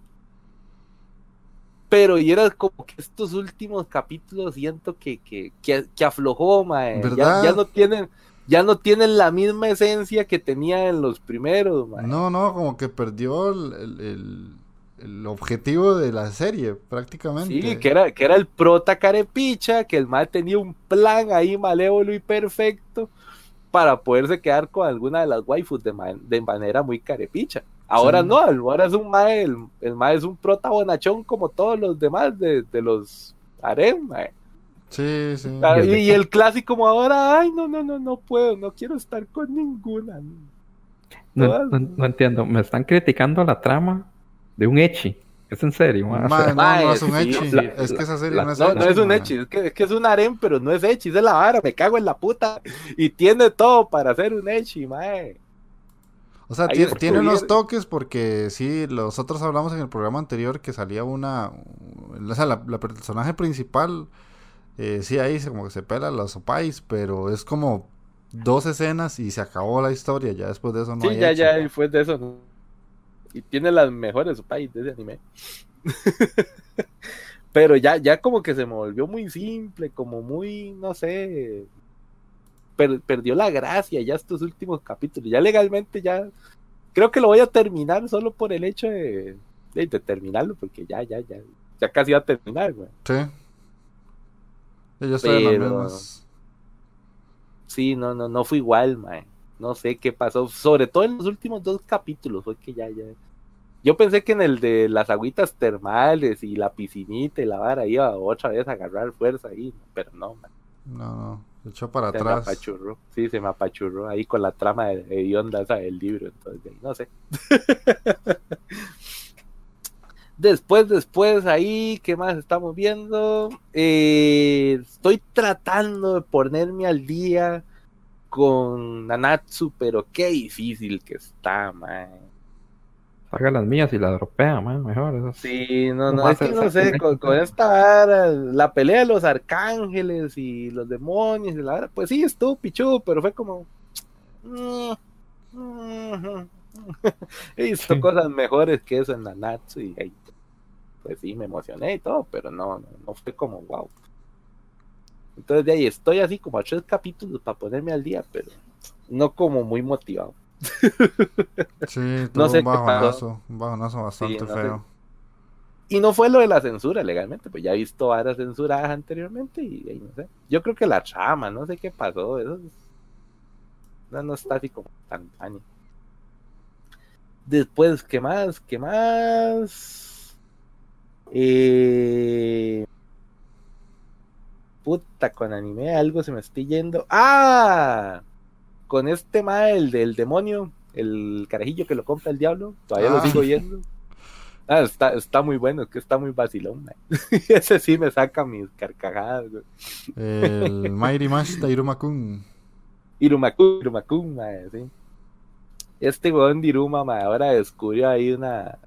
Pero y era como que estos últimos capítulos siento que, que, que, aflojó, mae. Ya, ya, no tienen, ya no tienen la misma esencia que tenía en los primeros, mae. No, no, como que perdió el el objetivo de la serie, prácticamente. Sí, que era, que era el prota carepicha, que el mal tenía un plan ahí malévolo y perfecto para poderse quedar con alguna de las waifus de, de manera muy carepicha. Ahora no, ahora es un mae, el, el es un prota bonachón como todos los demás de, de los harem, Sí, sí. Y, el clásico como ahora, ay, no, no, no, no puedo, no quiero estar con ninguna. No, no entiendo, ¿me están criticando la trama de un Echi. ¿Es en serio? no, no, es un Echi. es que esa serie no es No, no es un Echi. Es que, es que es un harem, pero no es Echi. Es de la vara. Me cago en la puta. Y tiene todo para hacer un Echi, mae. O sea, tiene, unos toques porque sí, nosotros hablamos en el programa anterior que salía una... O sea, la, personaje principal, eh, sí, ahí como que se pela los opais, pero es como dos escenas y se acabó la historia. Ya después de eso no sí, ya, ya, después de eso y tiene las mejores país de ese anime. Pero ya, ya como que se me volvió muy simple, como muy, no sé, perdió la gracia ya estos últimos capítulos. Ya legalmente ya creo que lo voy a terminar solo por el hecho de, de, terminarlo, porque ya, ya, ya, ya casi va a terminar, güey. Sí. Yo estoy Pero... Sí, no, no, no fue igual, man. No sé qué pasó, sobre todo en los últimos dos capítulos, fue que ya, ya. Yo pensé que en el de las agüitas termales y la piscinita y la vara iba otra vez a agarrar fuerza ahí, pero no, man. No, no, se echó para atrás. Me apachurró. Sí, se me apachurró ahí con la trama de, de del libro, entonces, no sé. Después, después, ahí, ¿qué más estamos viendo? Eh, estoy tratando de ponerme al día con Nanatsu, pero qué difícil que está, man. Haga las mías y la dropea, man, mejor. sí, no, no, es que no sé, con, esta vara, la pelea de los arcángeles y los demonios y la vara, pues sí, estuvo pichudo, pero fue como. Mm, mm, He visto cosas mejores que eso en la Natsu y pues sí, me emocioné y todo, pero no, no, fue como wow. Entonces de ahí estoy así como a tres capítulos para ponerme al día, pero no como muy motivado. Sí, no sé un bajonazo, un bajonazo bastante feo. Y no fue lo de la censura legalmente, pues ya he visto varias censuradas anteriormente y, ahí no sé. Yo creo que la trama, no sé qué pasó, eso no, no está así como tan tan Después, ¿qué más? ¿Qué más? Eh... Puta, con anime algo se me está yendo. ¡Ah! Con este mal el del demonio, el carajillo que lo compra el diablo, todavía lo ah. sigo yendo. Ah, está, está muy bueno, que está muy vacilón, Ese sí me saca mis carcajadas, El Mighty Master Irumakun. Irumakun, Irumakun, sí este weón Diruma, ahora descubrió ahí una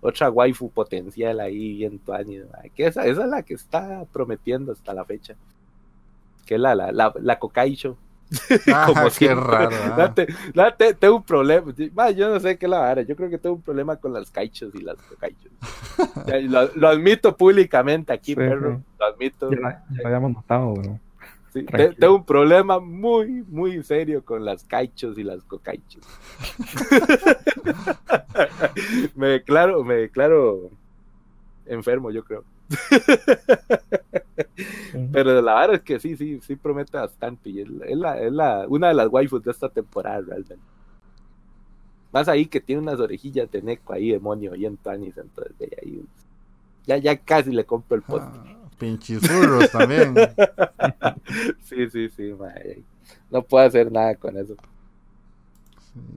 otra waifu potencial ahí bien tuani, que esa, esa es la que está prometiendo hasta la fecha. Que es la, la, la, la Kokaicho. Ah, Como qué raro. Ah. tengo un problema. yo no sé qué la vara. Yo creo que tengo un problema con las kaichos y las kokaichos. lo, admito públicamente aquí, perro. Lo admito. Ya, ya lo habíamos notado, bro tengo un problema muy, muy serio con las caichos y las cocaichos. me declaro, me declaro enfermo, yo creo. Pero la verdad es que sí, sí, sí promete bastante. Y es, la, es la, una de las waifus de esta temporada, realmente. Más ahí que tiene unas orejillas de Neko ahí, demonio, y en Tanis, entonces ahí, ya, ya casi le compro el post. Ah. Pinches furros también. sí, sí, sí, no puedo hacer nada con eso.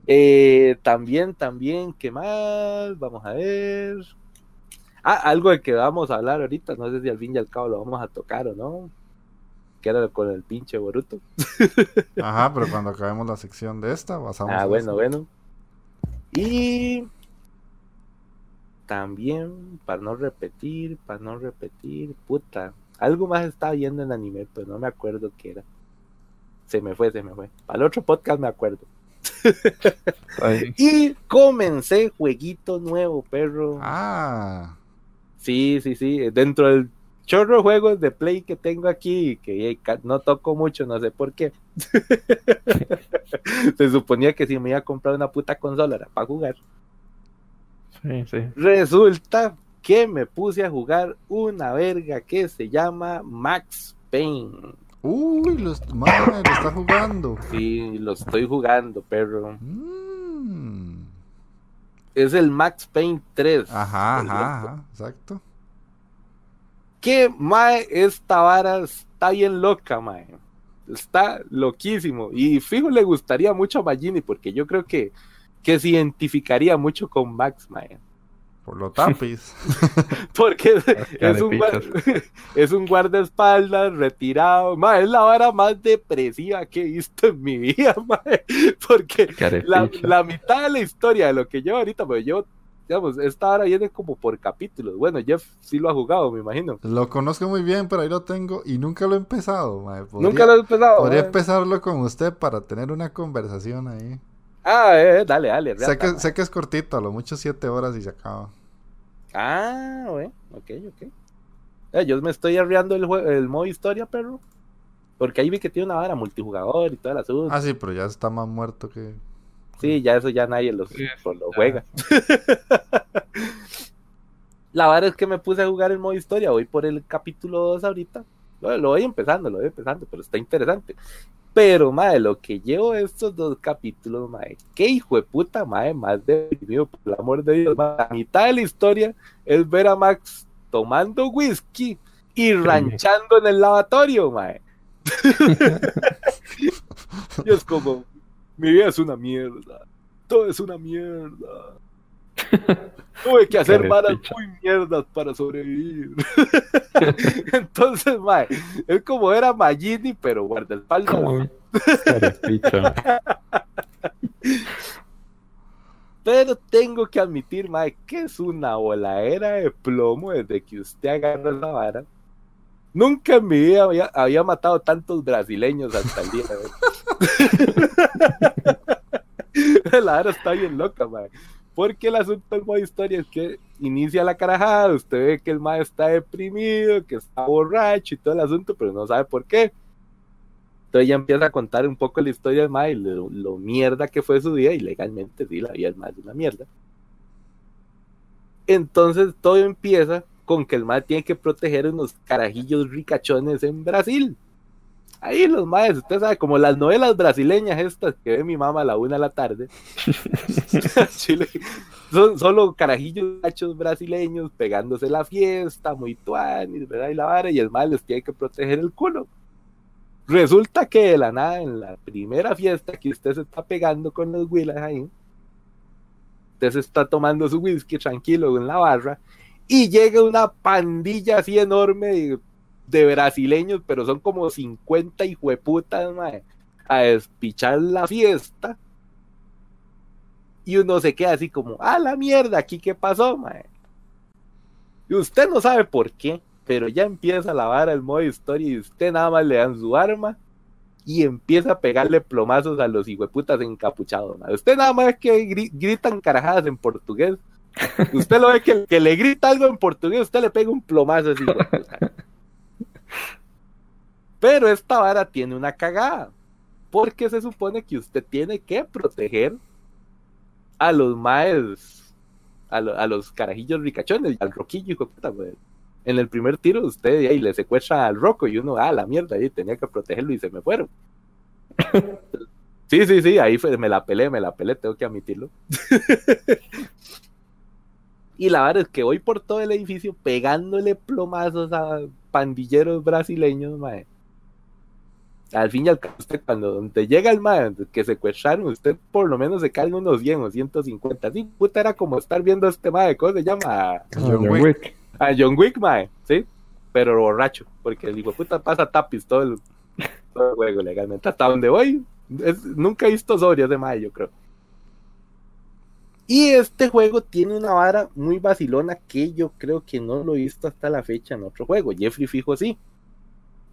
Eh, también, también, ¿qué más? Vamos a ver. Ah, algo de que vamos a hablar ahorita, no sé si al fin y al cabo lo vamos a tocar o no. Que era con el pinche Boruto. Ajá, pero cuando acabemos la sección de esta, pasamos. Ah, bueno, bueno. Y también, para no repetir, para no repetir, puta. Algo más estaba viendo en anime, pero no me acuerdo qué era. Se me fue, se me fue. Para el otro podcast me acuerdo. y comencé jueguito nuevo, perro. Ah. Sí, sí, sí. Dentro del chorro de juegos de Play que tengo aquí, que no toco mucho, no sé por qué. Se suponía que si me iba a comprar una puta consola era para jugar. Resulta que me puse a jugar una verga que se llama Max Payne. Uy, lo está jugando. Sí, lo estoy jugando, perro. Mm. Es el Max Payne 3. Ajá, ajá, exacto. Que, mae, esta vara está bien loca, mae. Está loquísimo. Y fijo, le gustaría mucho a Magini porque yo creo que que se identificaría mucho con Max, man. Por lo tapis. Porque es un, es un guardaespaldas retirado. Ma, es la vara más depresiva que he visto en mi vida, ma, Porque la, mitad de la historia de lo que llevo ahorita, pues yo, digamos, esta hora viene como por capítulos. Bueno, Jeff sí lo ha jugado, me imagino. Lo conozco muy bien, pero ahí lo tengo y nunca lo he empezado, ma. nunca lo he empezado. Podría empezarlo con usted para tener una conversación ahí. Ah, eh, dale, dale. Sé que, sé que, es cortito, a lo mucho siete horas y se acaba. Ah, bueno, ok, ok. Eh, yo me estoy arreando el, el modo historia, perro. Porque ahí vi que tiene una vara multijugador y todo el asunto. Ah, sí, pero ya está más muerto que. Sí, ya eso ya nadie lo juega. La verdad es que me puse a jugar el modo historia. Voy por el capítulo 2 ahorita. Lo, lo voy empezando, lo voy empezando, pero está interesante. Pero, madre, lo que llevo estos dos capítulos, madre, qué hijo de puta, madre, más deprimido, por el amor de Dios. La mitad de la historia es ver a Max tomando whisky y ranchando en el lavatorio, madre. y es como, mi vida es una mierda, todo es una mierda. Tuve que hacer malas muy mierdas para sobrevivir. Entonces, mae, es como era Magini, pero guardaespaldas. Pero tengo que admitir, mae, que es una voladera de plomo desde que usted agarra la vara. Nunca en mi vida había, matado tantos brasileños hasta el día de hoy. la vara está bien loca, mae. Porque el asunto del modo historia es que inicia la carajada, usted ve que el mae está deprimido, que está borracho y todo el asunto, pero no sabe por qué. Entonces ya empieza a contar un poco la historia del mae, lo, lo, mierda que fue su día, y legalmente sí, la vida es más de una mierda. Entonces todo empieza con que el mae tiene que proteger unos carajillos ricachones en Brasil. Ahí los maes, usted sabe, como las novelas brasileñas estas que ve mi mamá a la una de la tarde. Chile, son solo carajillos machos brasileños pegándose la fiesta, muy tuanis, ¿verdad? Y la vara, y el mae les tiene que proteger el culo. Resulta que de la nada, en la primera fiesta que usted se está pegando con los Willas ahí, usted se está tomando su whisky tranquilo en la barra y llega una pandilla así enorme de, brasileños, pero son como 50 hijueputas, mae, a despichar la fiesta. Y uno se queda así como, ah, la mierda, aquí qué pasó, mae. Y usted no sabe por qué pero ya empieza a lavar el modo historia y usted nada más le dan su arma y empieza a pegarle plomazos a los hijueputas encapuchados. Usted nada más que gritan carajadas en portugués. Usted lo ve que, que le grita algo en portugués, usted le pega un plomazo así. Pero esta vara tiene una cagada. Porque se supone que usted tiene que proteger a los maes, a, los carajillos ricachones, al roquillo, hijo puta, en el primer tiro usted ahí le secuestra al Rocco y uno, ah, la mierda, ahí tenía que protegerlo y se me fueron. sí, sí, sí, ahí me la pelé, me la pelé, tengo que admitirlo. y la verdad es que voy por todo el edificio pegándole plomazos a pandilleros brasileños, mae. Al fin y al cabo, usted cuando te llega el mae que secuestraron, usted por lo menos se cae unos 100 o 150. Sí, puta, era como estar viendo este mae, ¿cómo se llama? John Wick a John Wick, mae, ¿sí? Pero borracho, porque el hijo puta pasa tapis todo el, juego legalmente. Hasta donde voy, nunca he visto Soria de mae, yo creo. Y este juego tiene una vara muy vacilona que yo creo que no lo he visto hasta la fecha en otro juego. Jeffrey fijo sí.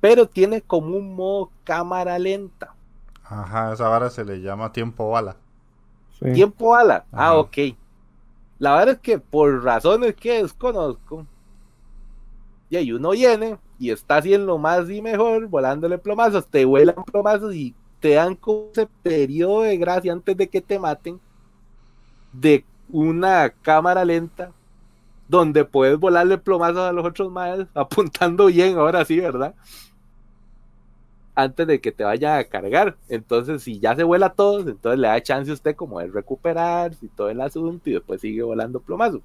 Pero tiene como un modo cámara lenta. Ajá, esa vara se le llama tiempo bala. Tiempo bala. Ah, ok. La verdad es que por razones que desconozco, y ahí uno viene y está haciendo lo más y mejor, volándole plomazos, te vuelan plomazos y te dan como ese periodo de gracia antes de que te maten de una cámara lenta donde puedes volarle plomazos a los otros más apuntando bien, ahora sí, ¿verdad? Antes de que te vaya a cargar. Entonces, si ya se vuela todos, entonces le da chance a usted como de recuperar y todo el asunto y después sigue volando plomazos.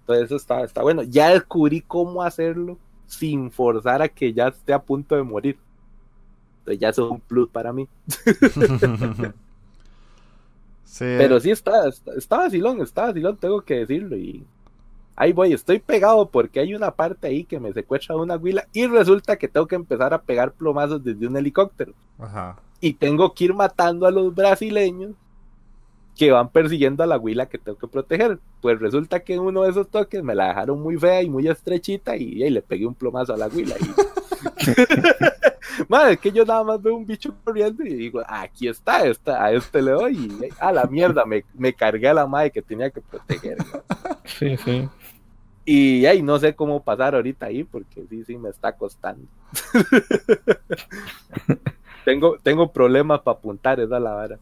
Entonces eso está, está bueno. Ya descubrí cómo hacerlo sin forzar a que ya esté a punto de morir. Entonces ya es un plus para mí. Pero sí está, está, vacilón, está vacilón, tengo que decirlo. Y ahí voy, estoy pegado porque hay una parte ahí que me secuestra una huila y resulta que tengo que empezar a pegar plomazos desde un helicóptero. Y tengo que ir matando a los brasileños que van persiguiendo a la huila que tengo que proteger. Pues resulta que en uno de esos toques me la dejaron muy fea y muy estrechita y, le pegué un plomazo a la huila. Y... Madre, es que yo nada más veo un bicho corriendo y digo, aquí está, está a este le doy y a la mierda, me, me cargué a la madre que tenía que proteger. Sí, sí. Y ahí no sé cómo pasar ahorita ahí porque sí, sí, me está costando. tengo, tengo problemas para apuntar, esa la vara.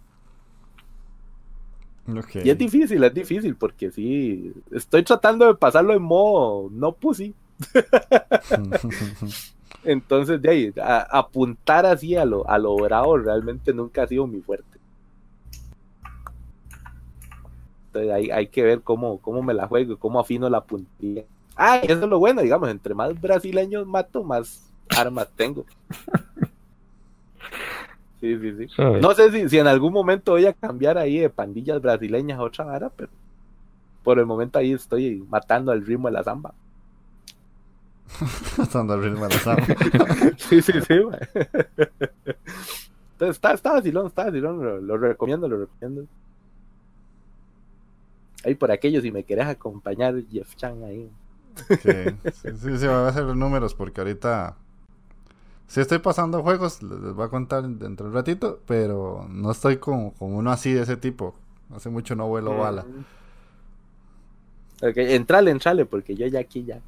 Y es difícil, es difícil, porque sí, estoy tratando de pasarlo en modo no pussy. Entonces, de ahí, apuntar así a lo, a lo bravo realmente nunca ha sido mi fuerte. Entonces hay, hay que ver cómo, cómo me la juego, cómo afino la puntilla. Ah, eso es lo bueno, digamos, entre más brasileños mato, más armas tengo. Sí, sí, sí. No sé si, si, en algún momento voy a cambiar ahí de pandillas brasileñas a otra vara, pero por el momento ahí estoy matando al ritmo de la samba. la samba. sí, sí, sí, Entonces está, está vacilón, está vacilón, lo, lo, recomiendo, lo recomiendo. ahí por aquello, si me querés acompañar, Jeff Chan ahí. Sí, sí, sí, va a hacer los números porque ahorita si estoy pasando juegos, les voy a contar dentro de un ratito, pero no estoy con, uno así de ese tipo. Hace mucho no vuelo bala. Mm. Ok, entrale, entrale, porque yo ya aquí ya.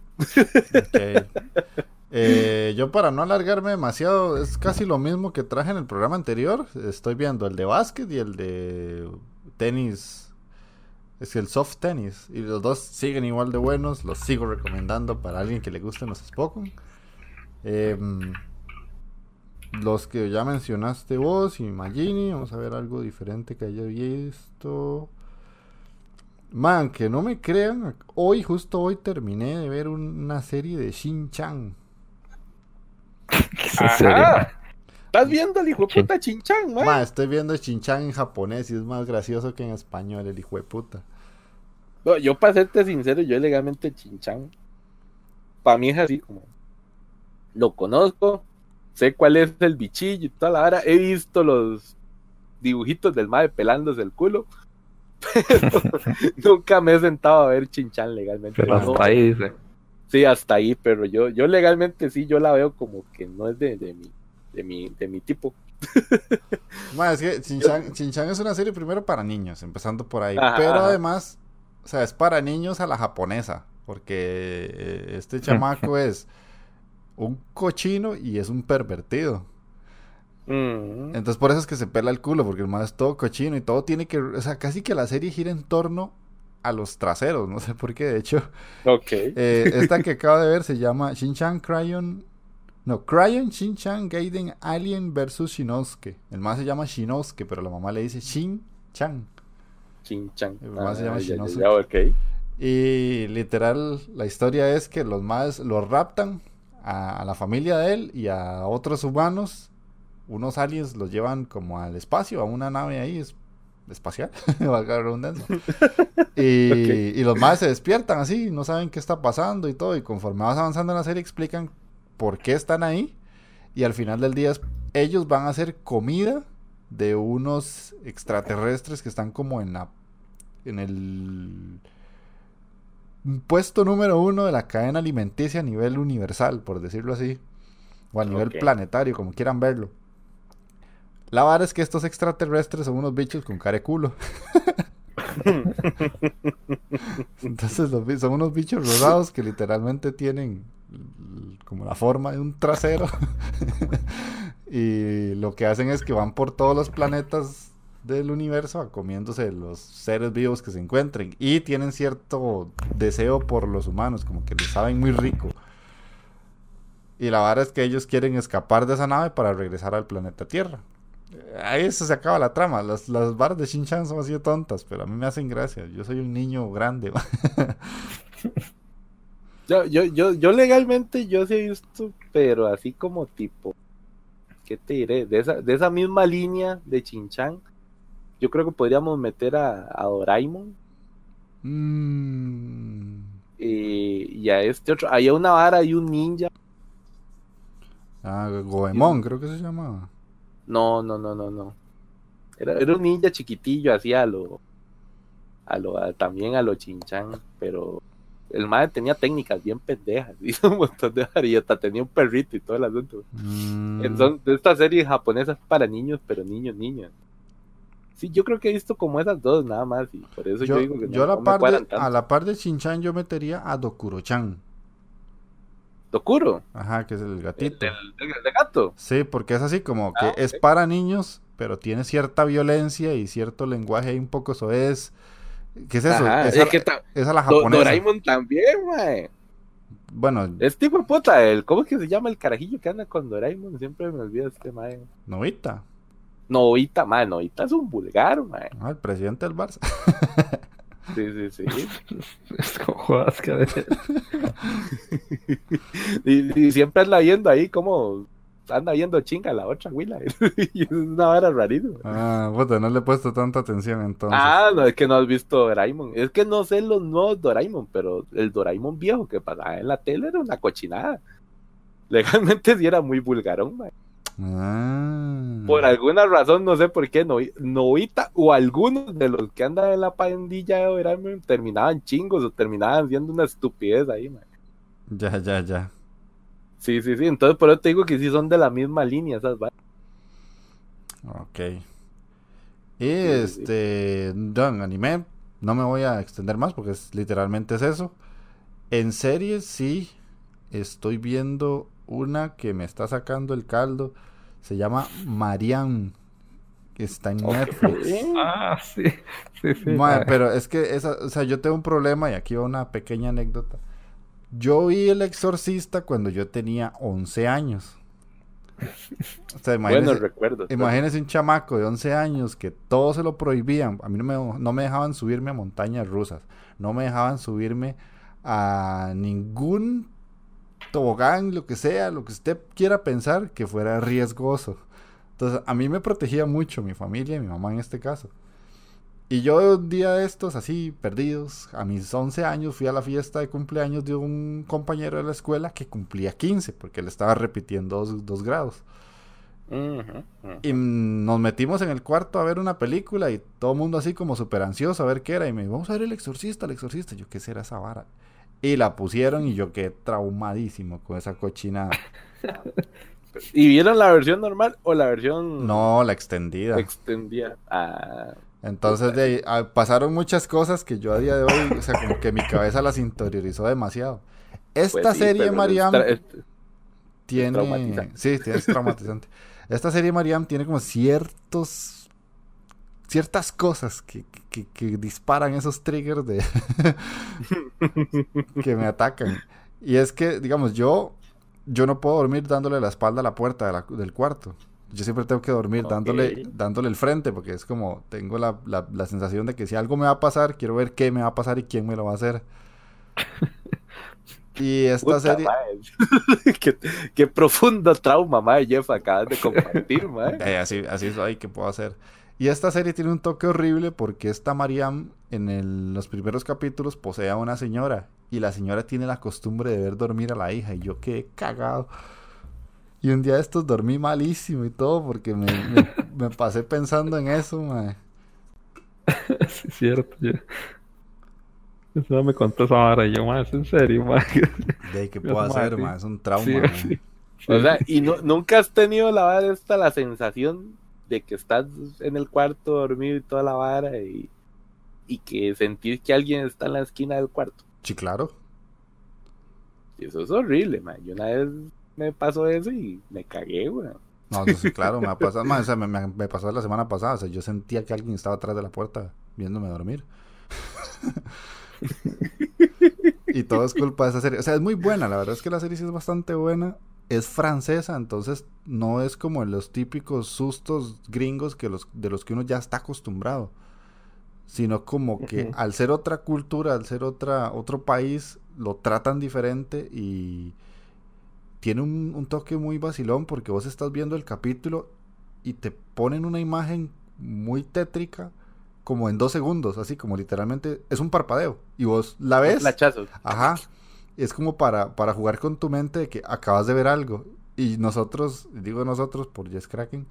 Eh, yo para no alargarme demasiado, es casi lo mismo que traje en el programa anterior. Estoy viendo el de básquet y el de tenis. Es el soft tenis. Y los dos siguen igual de buenos. Los sigo recomendando para alguien que le gusten los Spokon. Eh, los que ya mencionaste vos y Magini. Vamos a ver algo diferente que haya visto. Man, que no me crean. Hoy, justo hoy, terminé de ver una serie de Shin-Chan. ¿Estás viendo el hijo de puta Shin-Chan, man? Estoy viendo Shin-Chan en japonés y es más gracioso que en español, el hijo de puta. yo, para serte sincero, yo legalmente Shin-Chan. Para mí es así como. Lo conozco, sé cuál es el bichillo y toda la hora. He visto los dibujitos del mae pelándose el culo. Pero nunca me he sentado a ver Chinchan legalmente. Pero hasta ahí dice. Sí, hasta ahí, pero yo, yo legalmente sí, yo la veo como que no es de, de mi, de mi, de mi tipo. es que Chinchan, es una serie primero para niños, empezando por ahí. pero además, o sea, es para niños a la japonesa. Porque eh, este chamaco es un cochino y es un pervertido. Mm. Entonces por eso es que se pela el culo, porque el más es todo cochino y todo tiene que, o sea, casi que la serie gira en torno a los traseros, no sé por qué, de hecho. Ok. Eh, esta que acabo de ver se llama Shin-Chan Cryon, no, Cryon Shin-Chan Gaiden Alien versus Shinosuke. El más se llama Shinosuke, pero la mamá le dice Shin-Chan. Shin-Chan. El más se llama ah, Shinosuke. Y literal, la historia es que los más los raptan a, la familia de él y a otros humanos, unos aliens los llevan como al espacio, a una nave ahí es, espacial, valga redundancia. Y, y los más se despiertan así, no saben qué está pasando y todo, y conforme vas avanzando en la serie explican por qué están ahí, y al final del día ellos van a hacer comida de unos extraterrestres que están como en la en el puesto número uno de la cadena alimenticia a nivel universal, por decirlo así. O a nivel planetario, como quieran verlo. La verdad es que estos extraterrestres son unos bichos con cara de culo. Entonces son unos bichos rosados que literalmente tienen como la forma de un trasero. y lo que hacen es que van por todos los planetas del universo comiéndose los seres vivos que se encuentren y tienen cierto deseo por los humanos, como que les saben muy rico. Y la verdad es que ellos quieren escapar de esa nave para regresar al planeta Tierra. Ahí se acaba la trama. Las, las barras de Shin-Chan son así tontas, pero a mí me hacen gracia. Yo soy un niño grande. yo, yo, yo, yo legalmente yo sí he visto, pero así como tipo, ¿qué te diré? De esa, de esa misma línea de Shin-Chan yo creo que podríamos meter a, a Doraemon. Mm. y a este otro. Había una vara y un ninja. Ah, Goemon, creo que se llamaba. No, no, no, no, no. Era, era un ninja chiquitillo, así a lo. A lo también a lo chinchan, pero el madre tenía técnicas bien pendejas, hizo un montón de hasta tenía un perrito y todo el asunto. Mm. Entonces, esta serie japonesa es para niños, pero niños, niños. Sí, yo creo que he visto como esas dos nada más y por eso yo, digo que yo a, la par de, a la par de Shinchan yo metería a Dokuro-chan. ¿Dokuro? Ajá, que es el gatito. ¿El, gato? Sí, porque es así como que ah, es para niños, pero tiene cierta viencia y cierto lenguaje ahí un poco soez. ¿Qué es eso? Ajá, es, que es a la japonesa. Doraemon también, güey. Bueno. Es tipo de puta, el, ¿cómo es que se llama el carajillo que anda con Doraemon? Siempre me olvido este mae. Novita. Noita, man, Noita es un vulgar, man. Ah, el presidente del Barça. Sí, sí, sí. es como jodas que y, y, siempre anda viendo ahí como anda viendo chinga la otra huila. y es una vara rarísima. Ah, puta, no le he puesto tanta atención entonces. Ah, no, es que no has visto Doraemon. Es que no sé los nuevos Doraemon, pero el Doraemon viejo que pasaba en la tele era una cochinada. Legalmente sí era muy vulgarón, man. Ah. Por alguna razón, no sé por qué, Novita o algunos de los que andan en la pandilla terminaban chingos o terminaban viendo una estupidez ahí, man. Ya, ya, ya. Sí, sí, sí. Entonces, por eso te digo que sí son de la misma línea esas Ok. Y este, Don, anime, no me voy a extender más porque es literalmente es eso. En series sí estoy viendo una que me está sacando el caldo. Se llama Marianne. Que está en Netflix. Ah, sí. sí, sí pero es que esa, o sea, yo tengo un problema y aquí va una pequeña anécdota. Yo vi El Exorcista cuando yo tenía 11 años. O sea, imagínese, imagínese un chamaco de 11 años que todo se lo prohibían. A mí no me, no me dejaban subirme a montañas rusas. No me dejaban subirme a ningún tobogán, lo que sea, lo que usted quiera pensar que fuera riesgoso. Entonces, a mí me protegía mucho mi familia, mi mamá en este caso. Y yo un día de estos, así, perdidos, a mis 11 años, fui a la fiesta de cumpleaños de un compañero de la escuela que cumplía 15, porque él estaba repitiendo dos, grados. Y nos metimos en el cuarto a ver una película y todo el mundo así como súper ansioso a ver qué era. Y me dijo, vamos a ver el exorcista, el exorcista. Yo, ¿qué será esa vara? Y la pusieron y yo quedé traumadísimo con esa cochinada. ¿Y vieron la versión normal o la versión...? No, la extendida. Extendida. Ah... Entonces de ah, pasaron muchas cosas que yo a día de hoy, o sea, como que mi cabeza las interiorizó demasiado. Esta pues serie, Mariam, tiene... sí, es traumatizante. Esta serie, Mariam, tiene como ciertos... Ciertas cosas que, que, disparan esos triggers de... que me atacan. Y es que, digamos, yo... Yo no puedo dormir dándole la espalda a la puerta del cuarto yo siempre tengo que dormir dándole, dándole el frente, porque es como, tengo la, la, sensación de que si algo me va a pasar, quiero ver qué me va a pasar y quién me lo va a hacer. y esta serie... qué, profundo trauma, mae, Jeff, acabas de compartir, mae. Eh, así, así es, ¿qué puedo hacer? Y esta serie tiene un toque horrible porque esta Mariam en los primeros capítulos posee a una señora y la señora tiene la costumbre de ver dormir a la hija y yo qué cagado. Y un día de estos dormí malísimo y todo porque me, me, pasé pensando en eso, mae. sí, es cierto. Yo... Eso me contó esa vara y yo, mae, es en serio, mae. De qué puedo hacer, mae, es un trauma, sí, O sea, y no, nunca has tenido la vara esta, la sensación de que estás en el cuarto dormido y toda la vara y, y que sentís que alguien está en la esquina del cuarto. Sí, claro. Y eso es horrible, man. Yo una vez me pasó eso y me cagué, güey. No, sí, claro, me ha pasado, me, pasó la semana pasada, o sea, yo sentía que alguien estaba atrás de la puerta viéndome dormir. y todo es culpa de esa serie. O sea, es muy buena, la verdad es que la serie sí es bastante buena. Es francesa, entonces no es como los típicos sustos gringos que los, de los que uno ya está acostumbrado. Sino como que al ser otra cultura, al ser otra, otro país, lo tratan diferente y tiene un, toque muy vacilón porque vos estás viendo el capítulo y te ponen una imagen muy tétrica como en dos segundos, así como literalmente es un parpadeo y vos la ves. Ajá. Es como para, para jugar con tu mente de que acabas de ver algo. Y nosotros, digo nosotros por Jess Kraken,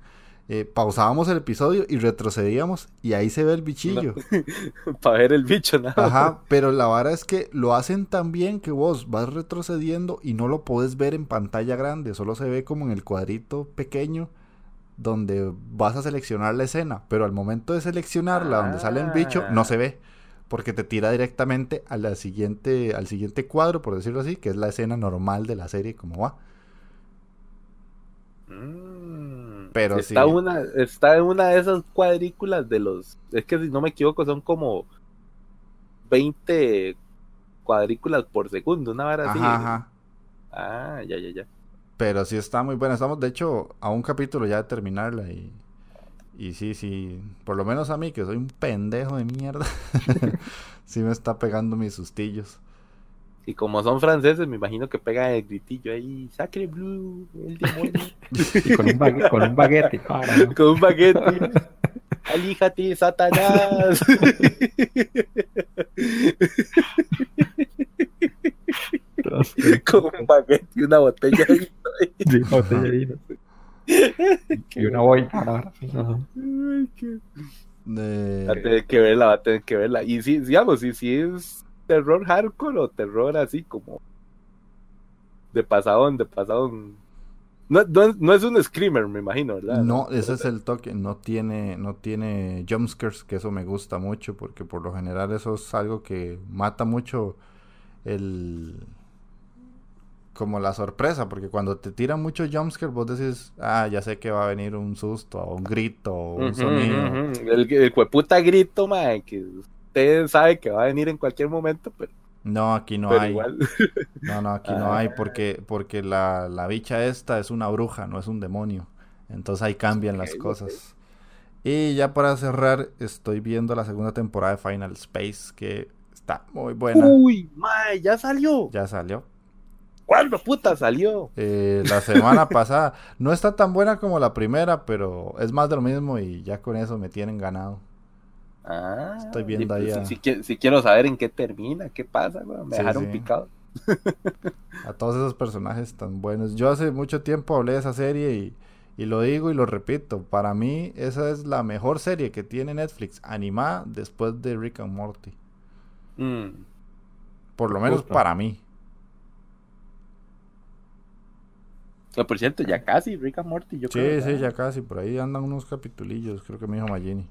eh, pausábamos el episodio y retrocedíamos y ahí se ve el bichillo. Para ver el bicho, nada. Ajá, pero la vara es que lo hacen tan bien que vos vas retrocediendo y no lo puedes ver en pantalla grande, solo se ve como en el cuadrito pequeño donde vas a seleccionar la escena, pero al momento de seleccionarla, donde sale el bicho, no se ve. Porque te tira directamente a la siguiente, al siguiente cuadro, por decirlo así, que es la escena normal de la serie, como va. Mmm pero está Una, está en una de esas cuadrículas de los. Es que si no me equivoco, son como 20 cuadrículas por segundo, una vara así. Ajá. Ah, ya, ya, ya. Pero sí está muy buena. Estamos, de hecho, a un capítulo ya de terminarla y. Y sí, sí. Por lo menos a mí, que soy un pendejo de mierda. sí me está pegando mis sustillos. Y como son franceses, me imagino que pega el gritillo ahí, Sacre Blue, el demonio. y con un, baguete, con un baguete. Con un baguete. Alíjate, Satanás. con un baguete y una botella de vino. Sí, botella de vino. y una sí, Va a tener que verla, va a tener que verla. Y si, digamos, si, si es terror hardcore o terror así como de pasadón, de pasadón. No, no, es un screamer, me imagino, ¿verdad? No, ese es el toque. No tiene, no tiene jumpscares, que eso me gusta mucho, porque por lo general eso es algo que mata mucho el, como la sorpresa, porque cuando te tiran mucho jumpscare, vos decís, ah, ya sé que va a venir un susto, o un grito, o un sonido. El, el cueputa grito, man, que usted sabe que va a venir en cualquier momento, pero. No, aquí no hay. No, no, aquí no hay, porque, porque la, la, bicha esta es una bruja, no es un demonio. Entonces ahí cambian las cosas. Y ya para cerrar, estoy viendo la segunda temporada de Final Space, que está muy buena. Uy, mae, ya salió. Ya salió. ¿Cuándo puta salió? Eh, la semana pasada. No está tan buena como la primera, pero es más de lo mismo y ya con eso me tienen ganado. Ah, estoy viendo ahí. Pues, si, quiero saber en qué termina, qué pasa, me dejaron picado. a todos esos personajes tan buenos. Yo hace mucho tiempo hablé de esa serie y, y, lo digo y lo repito. Para mí, esa es la mejor serie que tiene Netflix animada después de Rick and Morty. Mm. Por lo menos para mí. Por cierto, ya casi, Rick and Morty, yo sí, creo. Sí, sí, ya casi, por ahí andan unos capitulillos, creo que me dijo Magini.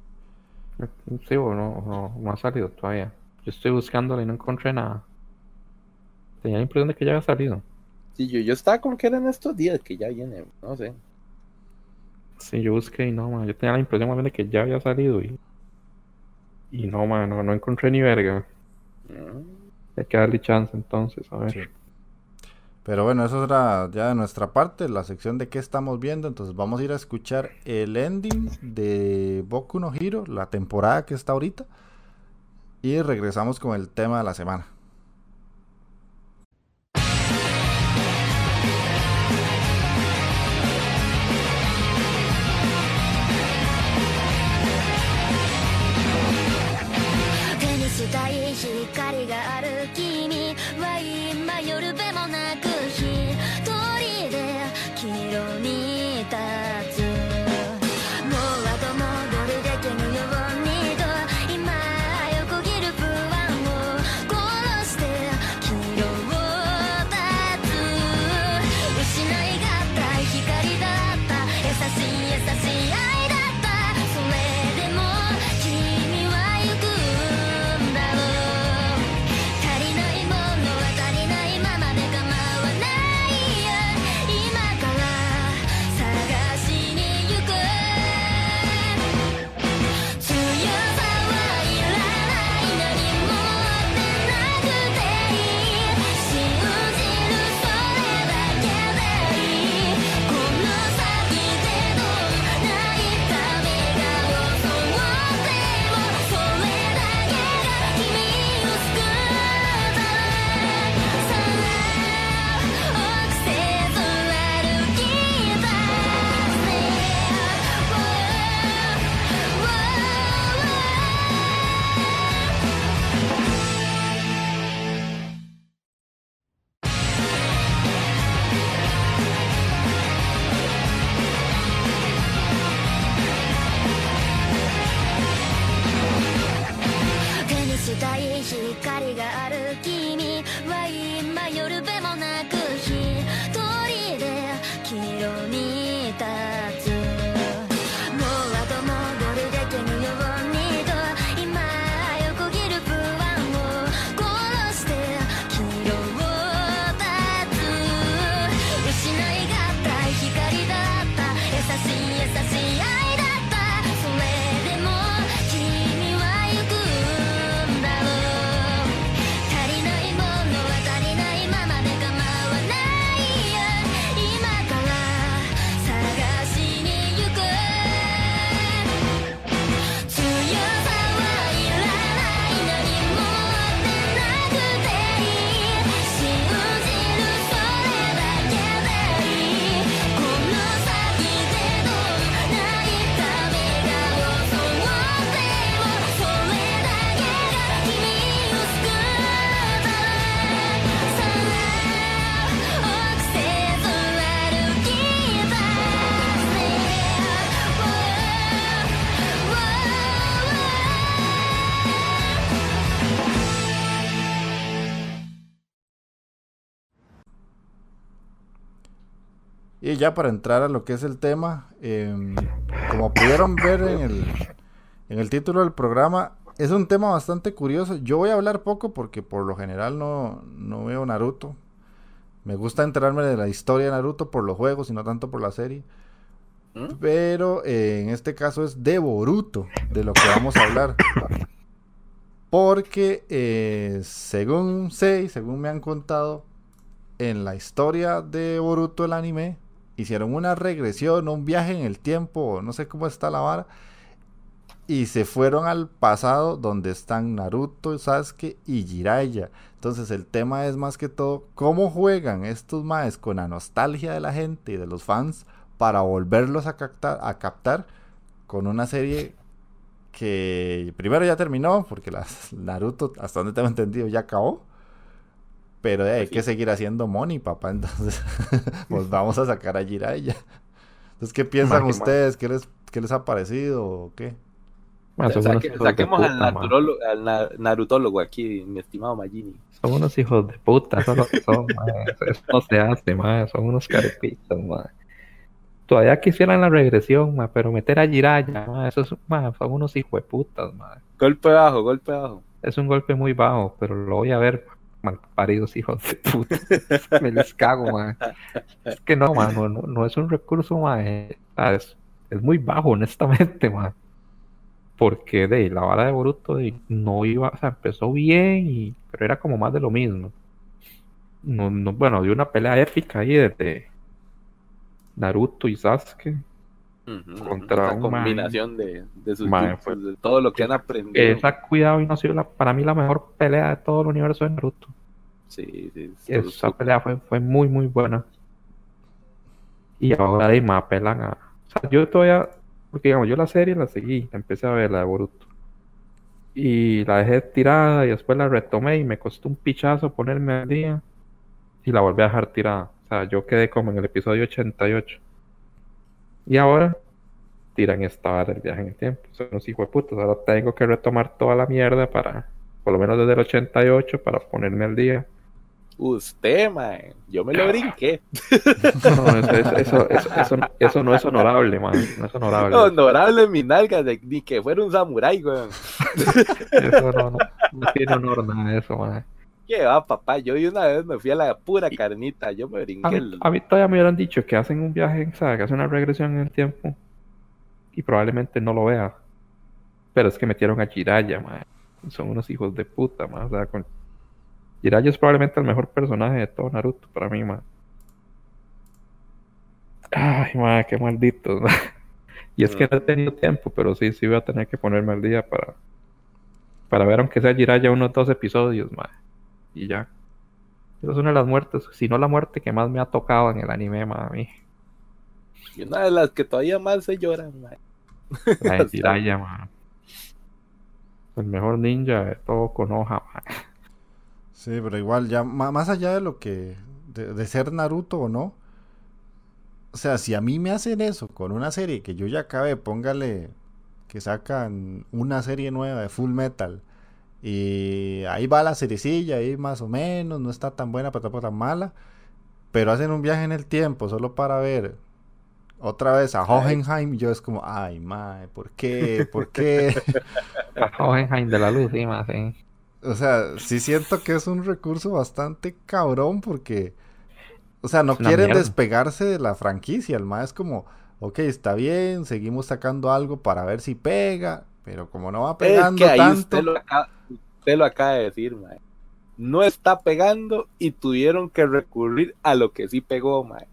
Sí, bueno, no, no, ha salido todavía. Yo estoy buscándolo y no encontré nada. Tenía la impresión de que ya había salido. Sí, yo, yo estaba como que eran estos días que ya viene, no sé. Sí, yo busqué y no, man, yo tenía la impresión más bien de que ya había salido y... Y no, man, no, encontré ni verga. Mm. Hay que darle chance entonces, a ver. Pero bueno, eso era ya de nuestra parte, la sección de qué estamos viendo. Entonces vamos a ir a escuchar el ending de Boku no Hero, la temporada que está ahorita. Y regresamos con el tema de la semana.「ya para entrar a lo que es el tema, em, como pudieron ver en el, en el título del programa, es un tema bastante curioso. Yo voy a hablar poco porque por lo general no, no veo Naruto. Me gusta enterarme de la historia de Naruto por los juegos y no tanto por la serie. ¿Mm? Pero eh, en este caso es de Boruto, de lo que vamos a hablar. Porque eh, según sé y según me han contado, en la historia de Boruto el anime, hicieron una regresión, un viaje en el tiempo, no sé cómo está la vara, y se fueron al pasado donde están Naruto, Sasuke y Jiraiya. Entonces el tema es más que todo cómo juegan estos maes con la nostalgia de la gente y de los fans para volverlos a captar, a captar con una serie que primero ya terminó, porque las Naruto, hasta donde tengo entendido, ya acabó. Pero hay pues que seguir haciendo money, papá. Entonces, pues vamos a sacar a Jiraiya. Entonces, ¿qué piensan ustedes? ¿Qué les, ¿Qué les ha parecido o qué? saquemos al, al, narutólogo aquí, mi estimado Magini. Son unos hijos de puta, lo que son, Eso no se hace, man. Son unos carepitos, man. Todavía quisieran la regresión, man, pero meter a Jiraya, man, eso es, man, son unos hijos de putas, man. Golpe bajo, golpe bajo. Es un golpe muy bajo, pero lo voy a ver, mal paridos hijos de puta. Me les cago, man. Es que no, man, no, no, es un recurso, man. Es, es muy bajo, honestamente, man porque de la vara de Boruto no iba, o sea, empezó bien, y, pero era como más de lo mismo. No, no, bueno, de una pelea épica ahí desde Naruto y Sasuke contra una combinación de, de, sus de todo lo que han aprendido. Esa cuidado y no ha sido la, para mí la mejor pelea de todo el universo de Naruto. Sí, sí, Esa pelea fue, fue muy, muy buena. Y ahora de más apelan a. O sea, yo todavía porque digamos, yo la serie la seguí, empecé a ver la de Boruto. Y la dejé tirada y después la retomé y me costó un pichazo ponerme al día. Y la volví a dejar tirada. O sea, yo quedé como en el episodio 88. Y ahora tiran esta vara del viaje en el tiempo. Son unos hijos de putas. Ahora tengo que retomar toda la mierda para, por lo menos desde el 88, para ponerme al día. Usted, man, yo me lo brinqué. No, eso, eso, eso, eso, no es honorable, man. No es honorable. Honorable mi nalga, de, ni que fuera un samurái, weón. Eso no, no, no tiene honor nada de eso, man. ¿Qué va, papá? Yo una vez me fui a la pura carnita, yo me brinqué. A mí, todavía me hubieran dicho que hacen un viaje, ¿sabes? Que hacen una regresión en el tiempo. Y probablemente no lo vea. Pero es que metieron a Jiraya, man. Son unos hijos de puta, man. O sea, con Jiraiya es probablemente el mejor personaje de todo Naruto para mí, man. Ay, man, qué maldito. y es que no he tenido tiempo, pero sí, sí voy a tener que ponerme al día para, para ver aunque sea Jiraiya unos dos episodios, man. Y ya. Esa es una de las muertes, si no la muerte que más me ha tocado en el anime, mí. Y una de las que todavía más se lloran, man. La Jiraiya, man. El mejor ninja de todo con hoja, man. Sí, pero igual, ya más allá de lo que. De, ser Naruto o no. O sea, si a mí me hacen eso con una serie que yo ya acabé, póngale que sacan una serie nueva de Full Metal. Y ahí va la seriecilla, ahí más o menos, no está tan buena, pero tampoco tan mala. Pero hacen un viaje en el tiempo solo para ver otra vez a Hohenheim. Yo es como, ay, mae, ¿por qué? ¿Por qué? a Hohenheim de la luz, sí, más, sí. O sea, sí siento que es un recurso bastante cabrón porque, o sea, no quieren despegarse de la franquicia. El más es como, ok, está bien, seguimos sacando algo para ver si pega, pero como no va pegando es que ahí tanto... Usted lo, acaba, usted lo acaba de decir, mae. No está pegando y tuvieron que recurrir a lo que sí pegó, mae.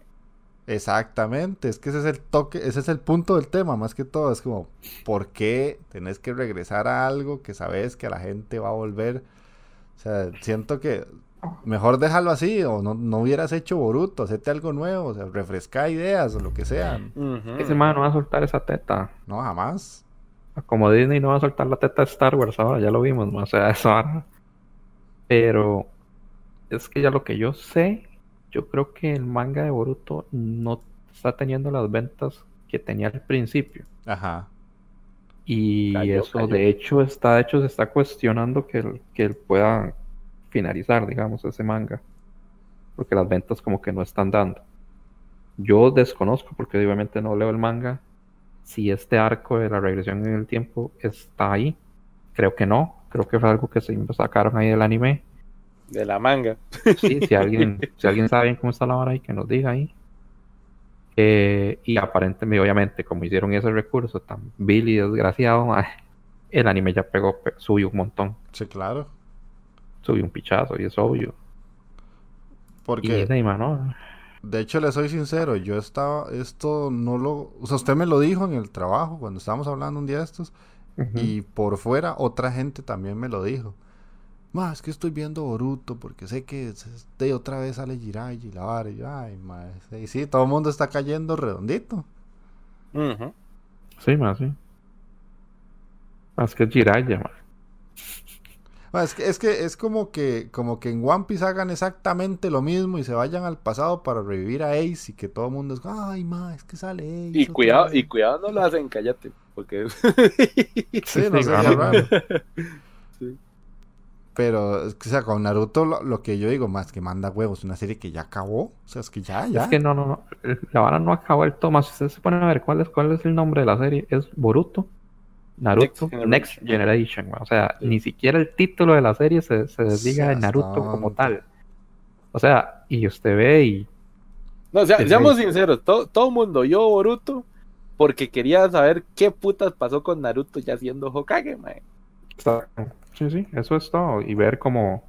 Exactamente, es que ese es el toque, ese es el punto del tema, más que todo, es como, ¿por qué tenés que regresar a algo que sabes que la gente va a volver? O sea, siento que mejor déjalo así, o no, no hubieras hecho Boruto, hacete algo nuevo, o sea, refresca ideas o lo que sea. Ese man no va a soltar esa teta. No, jamás. Como Disney no va a soltar la teta de Star Wars ahora, ya lo vimos, o sea, eso ahora. Pero es que ya lo que yo sé yo creo que el manga de Boruto no está teniendo las ventas que tenía al principio. Ajá. Y eso, de hecho, está, de hecho, se está cuestionando que él, que él pueda finalizar, digamos, ese manga. Porque las ventas como que no están dando. Yo desconozco, porque obviamente no leo el manga, si este arco de la regresión en el tiempo está ahí. Creo que no. Creo que fue algo que se sacaron ahí del anime. De la manga. Sí, si alguien, si alguien sabe bien cómo está la hora ahí, que nos diga ahí. Eh, y aparentemente, obviamente, como hicieron ese recurso tan vil y desgraciado, el anime ya pegó, subió un montón. Sí, claro. Subió un pichazo y es obvio. Porque... De hecho, le soy sincero, yo estaba, esto no lo, o sea, usted me lo dijo en el trabajo cuando estábamos hablando un día de estos, y por fuera otra gente también me lo dijo. Más es que estoy viendo Boruto porque sé que de otra vez sale Jiraiya y la vara. Y ay, más. Y sí, todo el mundo está cayendo redondito. Sí, más, sí. Más que Jiraiya, más. Es que, es que es como que como que en One Piece hagan exactamente lo mismo y se vayan al pasado para revivir a Ace y que todo el mundo es ay ma, es que sale Ace. Y cuidado, y cuidado no lo hacen, cállate, porque sí, no sé, raro. sí. Pero, o sea, con Naruto lo, que yo digo más que manda huevos, una serie que ya acabó. O sea, es que ya, ya. Es que no, no, no. La vara no acabó el toma. Si ustedes se ponen a ver cuál es, cuál es el nombre de la serie, es Boruto, Naruto, Next Generation. o sea, ni siquiera el título de la serie se, se desliga de Naruto como tal. O sea, y usted ve y. No, o sea, seamos sinceros, todo, todo mundo yo Boruto porque quería saber qué putas pasó con Naruto ya siendo Hokage, mae. Sí, sí, eso es todo. Y ver cómo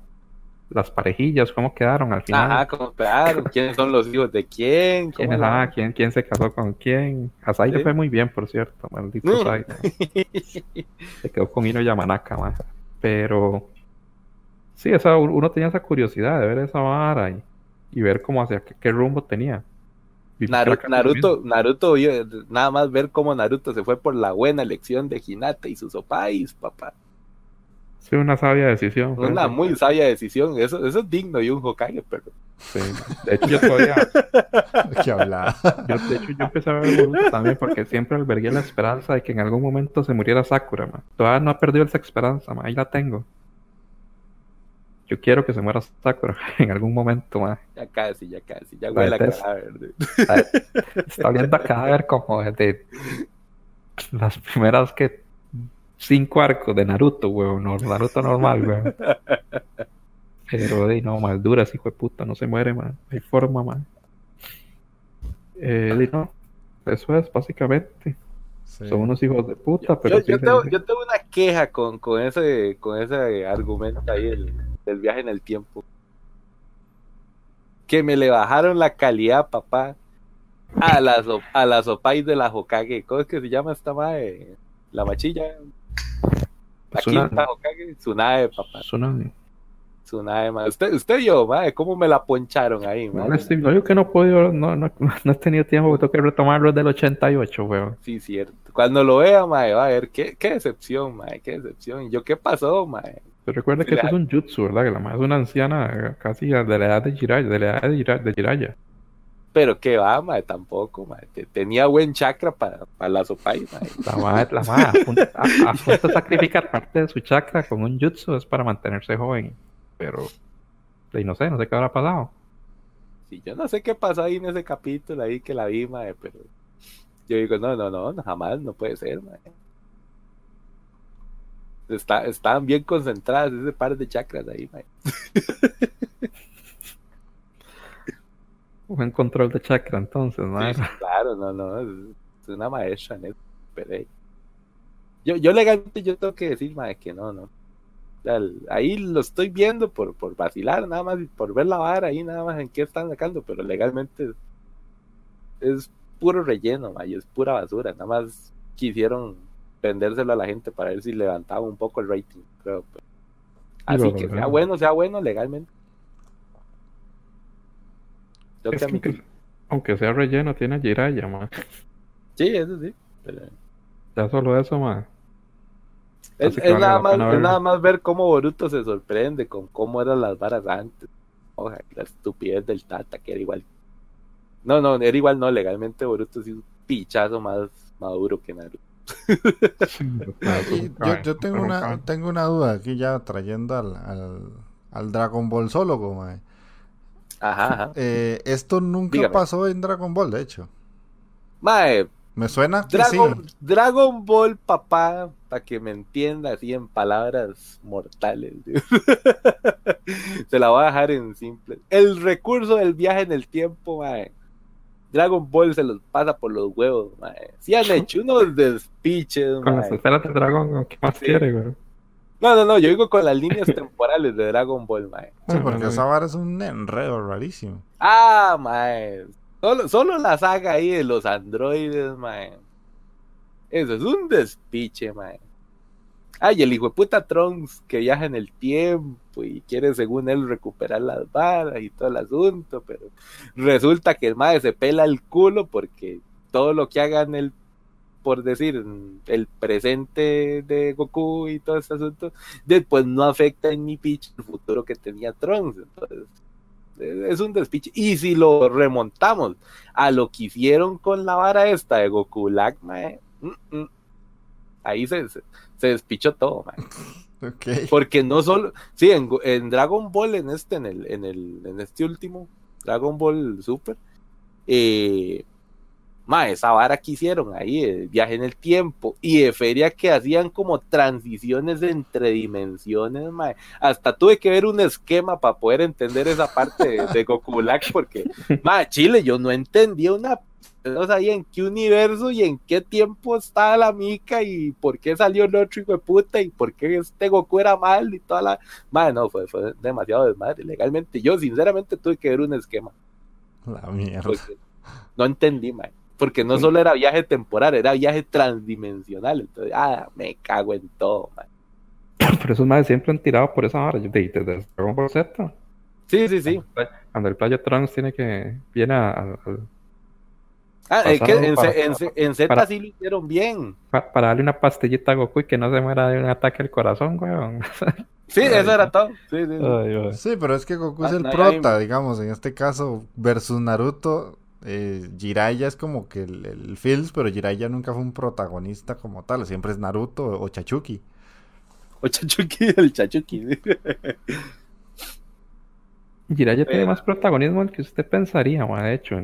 las parejillas, cómo quedaron al final. Ah, cómo quedaron, quiénes son los hijos de quién. ¿Quién, ¿quién, quién se casó con quién. A Sai le fue muy bien, por cierto, maldito mm. Se quedó con Ino Yamanaka, más. Pero sí, esa, uno tenía esa curiosidad de ver esa vara y, y ver cómo hacia qué, rumbo tenía. Naruto, Naruto, Naruto, nada más ver cómo Naruto se fue por la buena elección de Hinata y sus opais, papá. Sí, una sabia decisión. Una muy sabia decisión. Eso, eso es digno de un Hokage, pero. Sí, de hecho yo todavía. ¿Qué hablar? Yo, de hecho, yo empecé a ver Boruto también porque siempre albergué la esperanza de que en algún momento se muriera Sakura, man. Todavía no ha perdido esa esperanza, man. Ahí la tengo. Yo quiero que se muera Sakura en algún momento, man. Ya casi, ya casi. Ya huele a cadáver. Está oliendo a cadáver como de las primeras que cinco arcos de Naruto, weón. Naruto normal, weón. Pero de no, más dura, hijo de puta, no se muere, man. Hay forma, man. Eh, no, eso es básicamente. Son unos hijos de puta, pero. Yo, tengo, yo tengo, una queja con, con, ese, con ese argumento ahí el, del viaje en el tiempo. Que me le bajaron la calidad, papá, a las, a las opais de la Hokage. ¿Cómo es que se llama esta madre? La machilla. Aquí está Hokage, Tsunade, papá. Tsunade. Tsunade, man. Usted, usted yo, madre, ¿cómo me la poncharon ahí, man? No, estoy, no, yo que no he podido, no, no, no he tenido tiempo, tengo que retomarlo desde el 88, weón. Sí, cierto. Cuando lo vea, madre, va a ver, qué, qué decepción, madre, qué decepción. ¿Yo qué pasó? Pero recuerda que eso es un jutsu, ¿verdad? Que la madre es una anciana casi de la edad de Jiraiya, de la edad de Jiraiya. Pero que va, madre, tampoco, madre. Tenía buen chakra para, para la sopa La madre, la madre, a, sacrificar parte de su chakra con un jutsu es para mantenerse joven. Pero, y no sé, no sé qué habrá pasado. Sí, yo no sé qué pasó ahí en ese capítulo ahí que la vi, madre, pero yo digo, no, no, no, jamás, no puede ser, madre. Está, estaban bien concentradas ese par de chakras ahí, madre. Buen control de chakra entonces, ¿no? claro, no, no, es una maestra en eso, yo, yo legalmente yo tengo que decir, madre, que no, no. ahí lo estoy viendo por, por vacilar, nada más, por ver la vara ahí, nada más en qué están sacando, pero legalmente es puro relleno, madre, es pura basura, nada más quisieron vendérselo a la gente para ver si levantaba un poco el rating, creo. Así que sea bueno, sea bueno legalmente aunque sea relleno, tiene Jiraya, más. Sí, eso sí. Ya solo eso, más. Es, nada más, es nada más ver cómo Boruto se sorprende con cómo eran las varas antes. Oja, la estupidez del Tata, que era igual. No, no, era igual, no, legalmente Boruto es un pichazo más maduro que Naruto. yo, yo, tengo una tengo una duda aquí ya trayendo al, al, al Dragon Ball solo como Ajá. Eh, esto nunca pasó en Dragon Ball, de hecho. Mae. Me suena Dragon, Dragon Ball, papá, para que me entienda así en palabras mortales. Se la voy a dejar en simple. El recurso del viaje en el tiempo, mae. Dragon Ball se los pasa por los huevos, mae. Sí han hecho unos despiches, Con las esferas de Dragon, ¿qué más quiere, güey? No, no, no, yo digo con las líneas temporales de Dragon Ball, mae. Sí, porque esa vara es un enredo rarísimo. Ah, mae. Solo, solo la saga ahí de los androides, mae. Eso es un despiche, mae. Ay, el hijo de puta Trunks que viaja en el tiempo y quiere, según él, recuperar las varas y todo el asunto, pero resulta que el mae se pela el culo porque todo lo que haga en el por decir, el presente de Goku y todo ese asunto, después no afecta en ni pitch el futuro que tenía Trunks. Entonces, es un despiche. Y si lo remontamos a lo que hicieron con la vara esta de Goku Black, mm, mm, ahí se, se, despichó todo, Porque no solo, sí, en, en, Dragon Ball, en este, en el, en el, en este último, Dragon Ball Super, eh, Ma, esa vara que hicieron ahí, el viaje en el tiempo y de feria que hacían como transiciones entre dimensiones, ma. Hasta tuve que ver un esquema para poder entender esa parte de, Goku Black porque, ma, Chile, yo no entendía una no sabía en qué universo y en qué tiempo estaba la mica y por qué salió el otro hijo de puta y por qué este Goku era mal y toda la... Madre, no, fue, fue demasiado desmadre. Legalmente, yo sinceramente tuve que ver un esquema. La mierda. no entendí, madre porque no solo era viaje temporal, era viaje transdimensional. Entonces, ah, me cago en todo, man. Pero esos madres siempre han tirado por esa hora, desde Dragon Ball Z. Sí, sí, sí. Cuando el Playa Trunks tiene que. viene a. ah, es que en, en, Z sí lo hicieron bien. Para, darle una pastillita a Goku y que no se muera de un ataque al corazón, weón. Sí, eso era todo. Sí, sí, sí. sí, pero es que Goku es ah, el prota, digamos, en este caso, versus Naruto eh, Jiraiya es como que el, el Fields, pero Jiraiya nunca fue un protagonista como tal, siempre es Naruto o Chachuki. O Chachuki, el Chachuki. Jiraiya tiene más protagonismo del que usted pensaría, de hecho.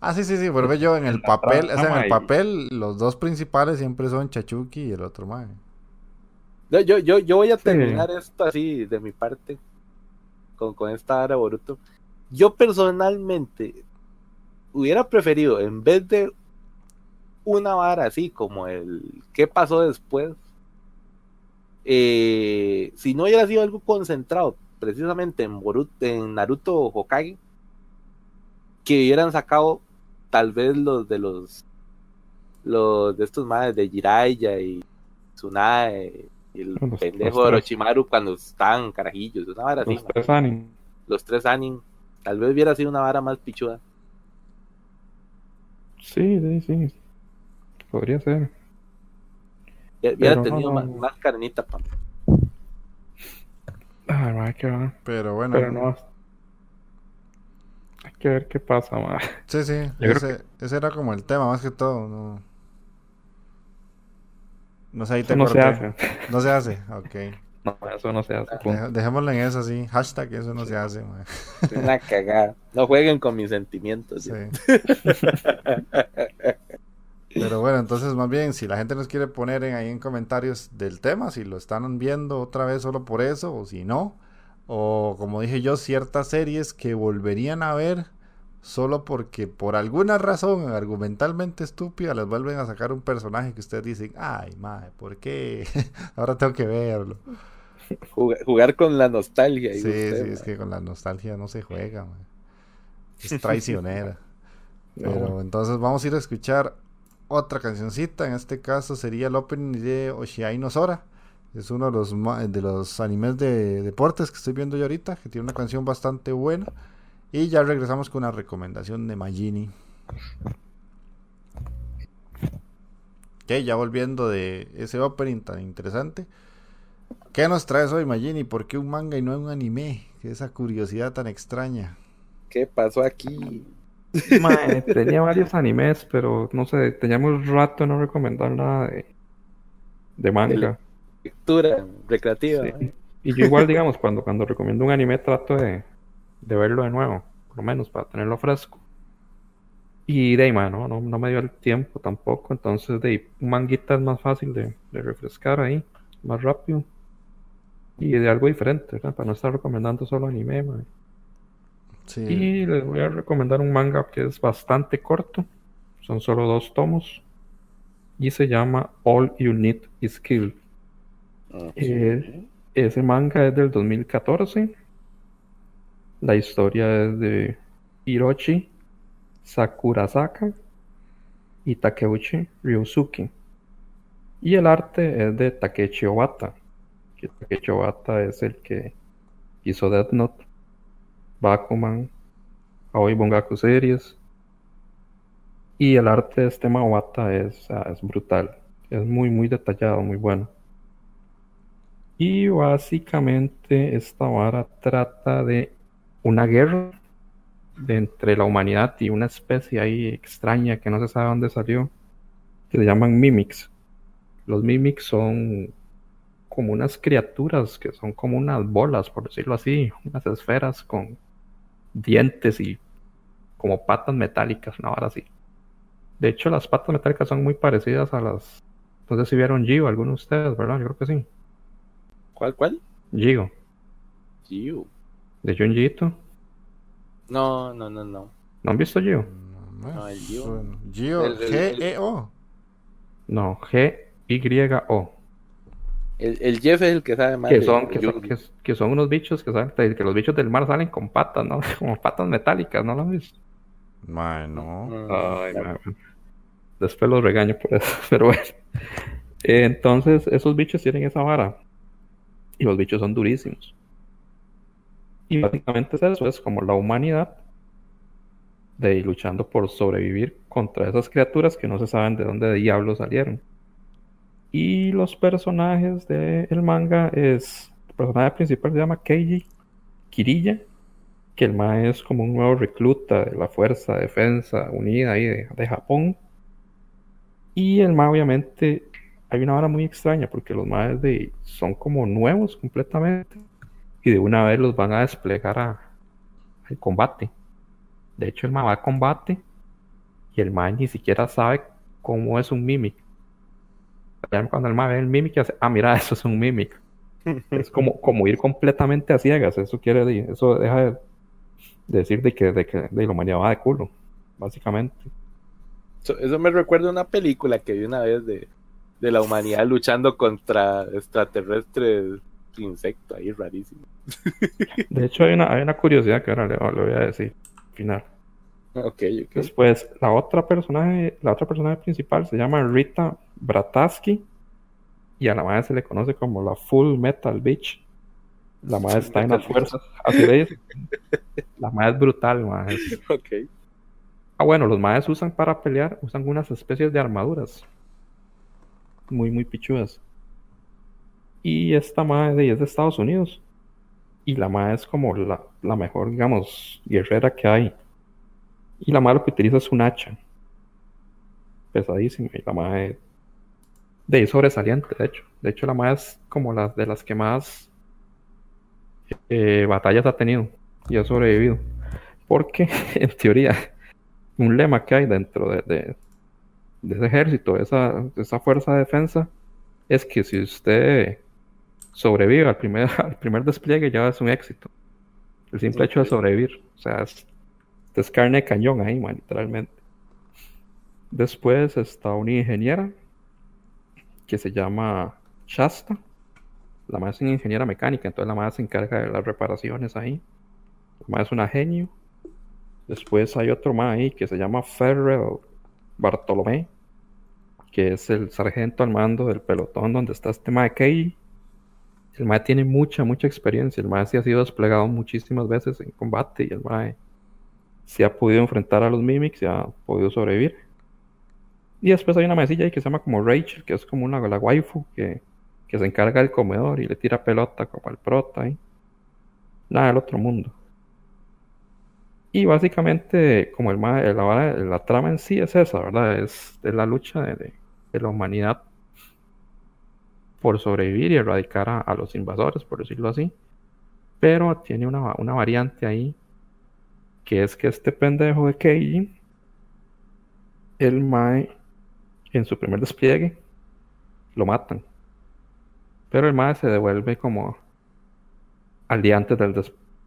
Ah, sí, sí, sí, vuelve yo en el papel, o sea, en el papel los dos principales siempre son Chachuki y el otro mae. Yo, yo, yo voy a terminar esto así de mi parte con, con esta área Boruto. Yo personalmente hubiera preferido, en vez de una vara así como el qué pasó después, eh, si no hubiera sido algo concentrado precisamente en, Boruto, en Naruto Hokage, que hubieran sacado tal vez los de los los de estos madres de Jiraiya y Tsunae y el pendejo de Orochimaru cuando estaban carajillos, una vara los Tres anim. Los tres anim. Tal vez hubiera sido una vara más pichuda. Sí, sí, sí. Podría ser. Hubiera tenido más, más, carnita, pa. Ah, hay que ver. Pero bueno. Pero no. Hay que ver qué pasa, ma. Sí, sí. Ese, ese, era como el tema, más que todo. No, no sé, ahí te No se hace. No se hace, ok. No, eso no se hace. dejémoslo en eso así. Hashtag, eso no se hace. Una cagada. No jueguen con mis sentimientos. Pero bueno, entonces más bien, si la gente nos quiere poner ahí en comentarios del tema, si lo están viendo otra vez solo por eso, o si no, o como dije yo, ciertas series que volverían a ver solo porque por alguna razón argumentalmente estúpida les vuelven a sacar un personaje que ustedes dicen, ay, madre, ¿por qué? Ahora tengo que verlo. Jugar, con la nostalgia. sí, sí, es que con la nostalgia no se juega, es traicionera. Pero entonces vamos a ir a escuchar otra cancioncita. En este caso sería el opening de Oshiai no Sora. Es uno de los, de los animes de deportes que estoy viendo yo ahorita, que tiene una canción bastante buena. Y ya regresamos con una recomendación de Magini. Ok, ya volviendo de ese opening tan interesante. ¿Qué nos traes hoy, Magini? ¿Por qué un manga y no un anime? Esa curiosidad tan extraña. ¿Qué pasó aquí? tenía varios animes, pero no sé, teníamos rato no recomendar nada de, de manga. lectura recreativa. Y yo igual, digamos, cuando, cuando recomiendo un anime trato de, de verlo de nuevo. por lo menos para tenerlo fresco. Y de ahí, no, no, me dio el tiempo tampoco, entonces de un manguita es más fácil de, refrescar ahí, más rápido. Y de algo diferente, Para no estar recomendando solo anime, Y les voy a recomendar un manga que es bastante corto, son solo dos tomos, y se llama All You Need Is Kill. Ah, eh, ese manga es del 2014. La historia es de Hiroshi Sakurasaka y Takeuchi Ryusuke. Y el arte es de Takechi Obata. Que Takechi Obata es el que hizo Death Note, Bakuman, Aoi Bungaku Series. Y el arte de este Obata es, es brutal. Es muy, muy detallado, muy bueno. Y básicamente esta vara trata de una guerra de entre la humanidad y una especie ahí extraña que no se sabe dónde salió, que se llaman mimics. Los mimics son como unas criaturas que son como unas bolas, por decirlo así, unas esferas con dientes y como patas metálicas, una vara así. De hecho, las patas metálicas son muy parecidas a las. No sé si vieron Gio, alguno de ustedes, ¿verdad? Yo creo que sí. ¿Cuál, cuál? Gio. Gio. ¿De Junjiito? No, no, no, no. ¿No han visto Gio? No, el Gio. Gio, G-E-O. No, G-Y-O. El, el, Jeff es el que sabe más. Que son, que son, unos bichos que saben que los bichos del mar salen con patas, ¿no? Como patas metálicas, ¿no lo visto? no. Ay, Después los regaño por eso, pero bueno. Entonces, esos bichos tienen esa vara. Y los bichos son durísimos. Y básicamente es eso, es como la humanidad de luchando por sobrevivir contra esas criaturas que no se saben de dónde diablos salieron. Y los personajes del manga es. El personaje principal se llama Keiji Kirilla, que el ma es como un nuevo recluta de la Fuerza de Defensa Unida ahí de, Japón. Y el ma obviamente hay una hora muy extraña porque los maes de son como nuevos completamente y de una vez los van a desplegar a, al combate. De hecho, el ma va a combate y el ma ni siquiera sabe cómo es un mimic. Cuando el ma ve el mimic, hace, ah, mira, eso es un mimic. es como, como ir completamente a ciegas. Eso quiere decir, eso deja de, decir de que, de que de la humanidad va de culo, básicamente. Eso, me recuerda a una película que vi una vez de, de la humanidad luchando contra extraterrestres insecto ahí rarísimo. De hecho, hay una, hay una curiosidad que ahora le, voy a decir. Final. Okay, Después, la otra personaje, la otra personaje principal se llama Rita Brataski. Y a la madre se le conoce como la Full Metal Bitch. La madre está en las fuerzas. Así le La madre es brutal, madre. Ah, bueno, los madres usan para pelear, usan unas especies de armaduras. Muy, muy pichudas. Y esta madre es de Estados Unidos. Y la madre es como la, mejor, digamos, guerrera que hay. Y la madre lo que utiliza es un hacha. Pesadísima. Y la madre de ahí sobresaliente, de hecho. De hecho, la madre es como las de las que más eh, batallas ha tenido y ha sobrevivido. Porque, en teoría, un lema que hay dentro de, de, ese ejército, esa, de esa fuerza de defensa, es que si usted sobrevive al primer, al primer despliegue ya es un éxito. El simple hecho de sobrevivir. O sea, es, carne de cañón ahí, man, literalmente. Después está una ingeniera que se llama Shasta. La más es una ingeniera mecánica, entonces la más se encarga de las reparaciones ahí. La más es una genio. Después hay otro más ahí que se llama Ferrell Bartolomé, que es el sargento al mando del pelotón donde está este Kei el MAE tiene mucha, mucha experiencia. El MAE sí ha sido desplegado muchísimas veces en combate y el MAE sí ha podido enfrentar a los Mimics y ha podido sobrevivir. Y después hay una mesilla ahí que se llama como Rachel, que es como una la waifu que, se encarga del comedor y le tira pelota como al prota. y Nada del otro mundo. Y básicamente, como el la, la, trama en sí es esa, ¿verdad? Es, la lucha de la humanidad por sobrevivir y erradicar a, los invasores, por decirlo así. Pero tiene una, variante ahí Que es que este pendejo de Keiji, el Mae, en su primer despliegue, lo matan. Pero el Mae se devuelve como al día antes del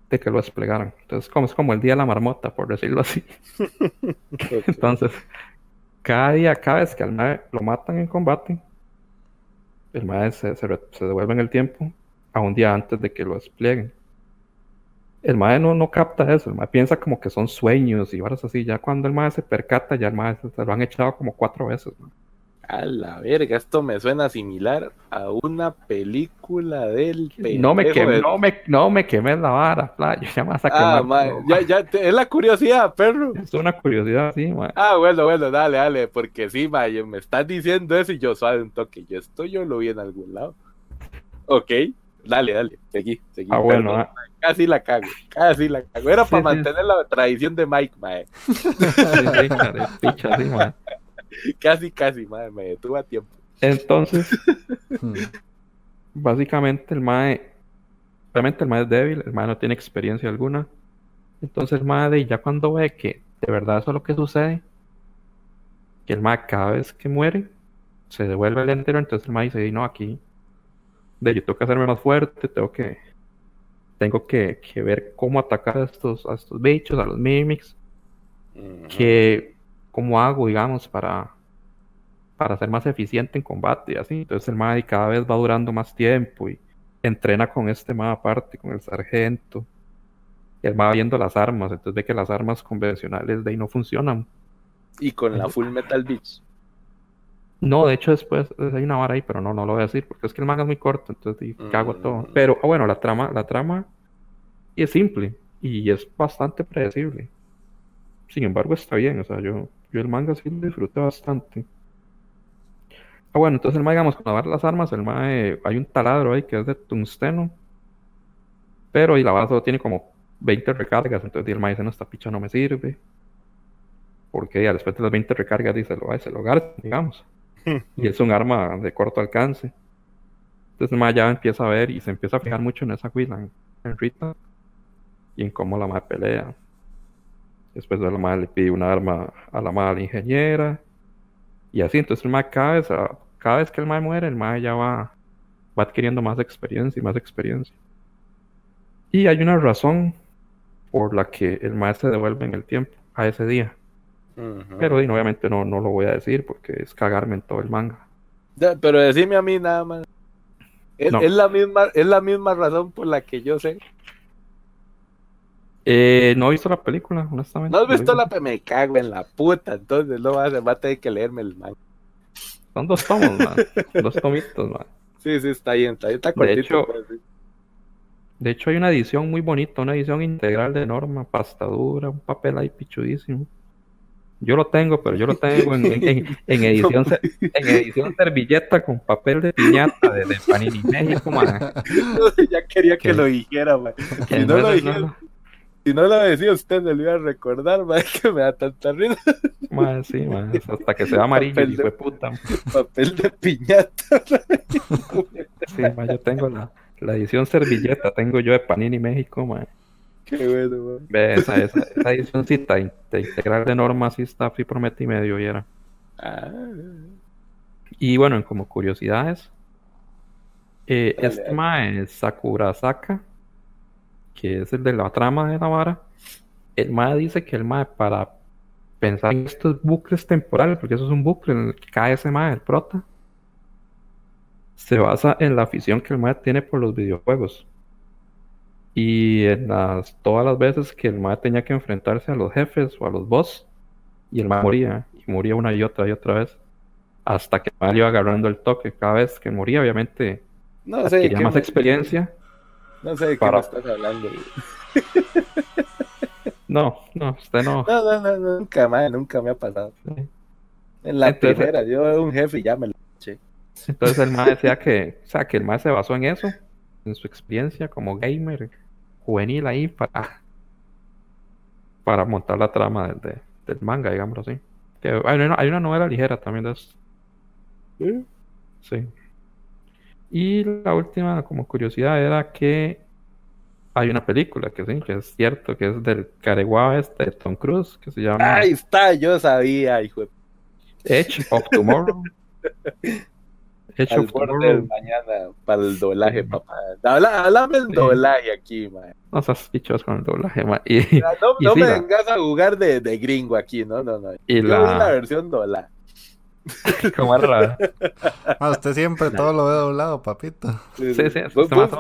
de que lo desplegaran. Entonces, como es como el día de la marmota, por decirlo así. Entonces, cada día, cada vez que al Mae lo matan en combate, el Mae se, se, devuelve en el tiempo a un día antes de que lo desplieguen. El Mae no, no capta eso, el Mae piensa como que son sueños y varas así. Ya cuando el Mae se percata, ya el Mae se lo han echado como cuatro veces. A la verga, esto me suena similar a una película del No me queme, no me, no me quemes la vara, playa. Ya me ah, ya, ya, es la curiosidad, perro. Es una curiosidad, sí, man. Ah, bueno, bueno, dale, dale, porque sí, man, me estás diciendo eso y yo suave un toque. Yo esto yo lo vi en algún lado. Ok, dale, dale, seguí, seguí. Ah, bueno, ah. Casi la cago, casi la cago. Era para mantener la tradición de Mike, man. sí, sí, sí, man. casi, casi, madre, me detuve a tiempo. Entonces, básicamente el mae, realmente el mae es débil, el mae no tiene experiencia alguna. Entonces el mae ya cuando ve que de verdad eso es lo que sucede, que el mae cada vez que muere, se devuelve el entero, entonces el mae dice, no, aquí, de yo tengo que hacerme más fuerte, tengo que, tengo que, ver cómo atacar a estos, a estos bichos, a los mimics, que cómo hago, digamos, para, para ser más eficiente en combate y así. Entonces el MAD cada vez va durando más tiempo y entrena con este MAD aparte, con el sargento. Y él va viendo las armas, entonces ve que las armas convencionales de ahí no funcionan. ¿Y con la Full Metal Beach? No, de hecho después hay una vara ahí, pero no, no lo voy a decir, porque es que el manga es muy corto, entonces cago todo. Mm. Pero ah, bueno, la trama, la trama es simple y es bastante predecible. Sin embargo, está bien, o sea, yo yo el manga sí lo disfruté bastante. Ah, bueno, entonces el manga, digamos, con lavar las armas, el manga, hay un taladro ahí que es de tungsteno. Pero y la base tiene como 20 recargas, entonces el manga dice, no, esta picha no me sirve. Porque ya después de las 20 recargas dice, lo, se lo digamos. y es un arma de corto alcance. Entonces manga ya empieza a ver y se empieza a fijar mucho en esa Willa, en Rita. Y en cómo la madre pelea. Después de la madre le pide un arma a la madre ingeniera. Y así, entonces el mae cada vez, cada vez que el mae muere, el mae ya va, va adquiriendo más experiencia y más experiencia. Y hay una razón por la que el mae se devuelve en el tiempo, a ese día. Pero obviamente no, no lo voy a decir porque es cagarme en todo el manga. pero decime a mí nada más. Es, la misma, es la misma razón por la que yo sé eh, no he visto la película, honestamente. No has visto la película, me cago en la puta, entonces no vas, a tener que leerme el manga. Son dos tomos, man. dos tomitos, man. Sí, sí, está bien, está bien, está cortito. De hecho, de hecho, hay una edición muy bonita, una edición integral de Norma, pastadura, un papel ahí pichudísimo. Yo lo tengo, pero yo lo tengo en, edición en edición servilleta con papel de piñata de, de Panini México, man. ya quería que, lo dijera, man. Si no, lo dijera, si no lo decía usted, me lo iba a recordar, man, que me da tanta risa. Man, sí, man, hasta que se va amarillo, y fue puta. Papel de piñata. sí, man, yo tengo la, la edición servilleta, tengo yo de Panini México, man. Qué bueno, man. Ve, esa, esa, esa edicióncita de integral de normas sí está fui por y medio y era. Ah. Y bueno, como curiosidades, eh, este ma es Sakura Saka que es el de la trama de la vara, el MAE dice que el MAE para pensar en estos bucles temporales, porque eso es un bucle en el que cae ese MAE, el prota, se basa en la afición que el MAE tiene por los videojuegos. Y en las, todas las veces que el MAE tenía que enfrentarse a los jefes o a los boss, y el MAE moría, y moría una y otra y otra vez, hasta que el MAE iba agarrando el toque. Cada vez que moría, obviamente, no adquiría más experiencia no sé de qué me estás hablando. No, no, usted no. No, no, no, nunca más, nunca me ha pasado. En la primera, yo era un jefe y ya me lo eché. Entonces el más decía que, o sea, que el más se basó en eso, en su experiencia como gamer juvenil ahí para, para montar la trama del, del manga, digámoslo así. Que hay, una, hay una novela ligera también de eso. ¿Sí? Sí. Y la última, como curiosidad, era que hay una película que sí, que es cierto, que es del Careguá este de Tom Cruise, que se llama... Ahí está, yo sabía, hijo de... Edge of Tomorrow. Edge of Tomorrow. mañana para el doblaje, papá. Háblame el doblaje aquí, man. No seas pichos con el doblaje, man. Y, no, no me vengas a jugar de, de, gringo aquí, no, no, no. Y yo la... la versión doblada. Como raro. Ah, usted siempre todo lo ve doblado, papito. Sí, sí.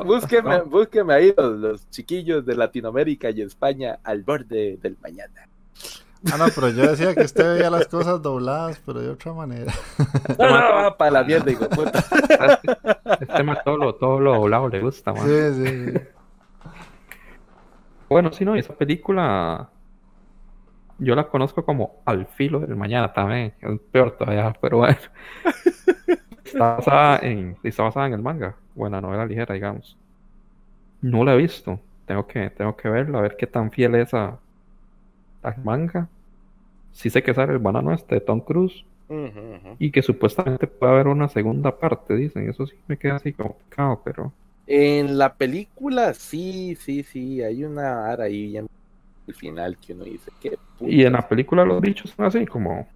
búsqueme, búsqueme, ahí los, los, chiquillos de Latinoamérica y España al borde del mañana. Ah, no, pero yo decía que usted veía las cosas dobladas, pero de otra manera. No, no, no para la mierda, hijo puta. Este tema todo lo, todo lo doblado le gusta, man. Sí, sí, sí. Bueno, sí, no, esa película yo la conozco como Al filo del mañana también, es peor todavía, pero bueno. está, basada en, está basada en el manga, buena novela ligera, digamos. No la he visto, tengo que, tengo que verla, a ver qué tan fiel es a, manga. Sí sé que sale el banano este de Tom Cruise. Y que supuestamente puede haber una segunda parte, dicen. Eso sí me queda así como picado, pero. En la película, sí, sí, sí. Hay una ara ahí bien el final que uno dice que y en la película los bichos son así como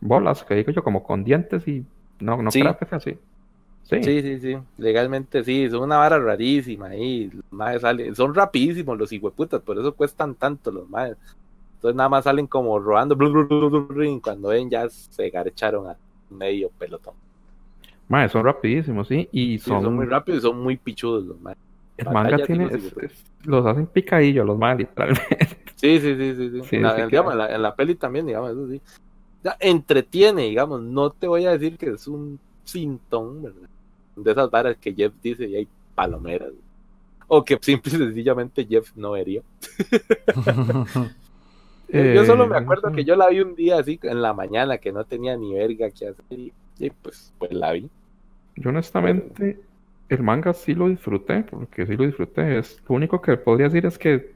bolas que digo yo como con dientes y no no creo que sea así sí. sí sí sí legalmente sí son una vara rarísima ahí los madres salen son rapidísimos los hijueputas por eso cuestan tanto los madres entonces nada más salen como robando y cuando ven ya se garcharon a medio pelotón Madre, son rapidísimos, sí, y son... son muy rápidos y son muy pichudos los madres. El manga tiene, los hacen picadillo los madres, literalmente. Sí, sí, sí, sí. sí. en, la, digamos, en, la, peli también, digamos, eso sí. entretiene, digamos, no te voy a decir que es un sintón, ¿verdad? De esas varas que Jeff dice y hay palomeras. O que simple y sencillamente Jeff no vería. yo solo me eh, acuerdo que yo la vi un día así en la mañana que no tenía ni verga que hacer y, pues, pues la vi. Yo honestamente el manga sí lo disfruté, porque sí lo disfruté. Es, lo único que podría decir es que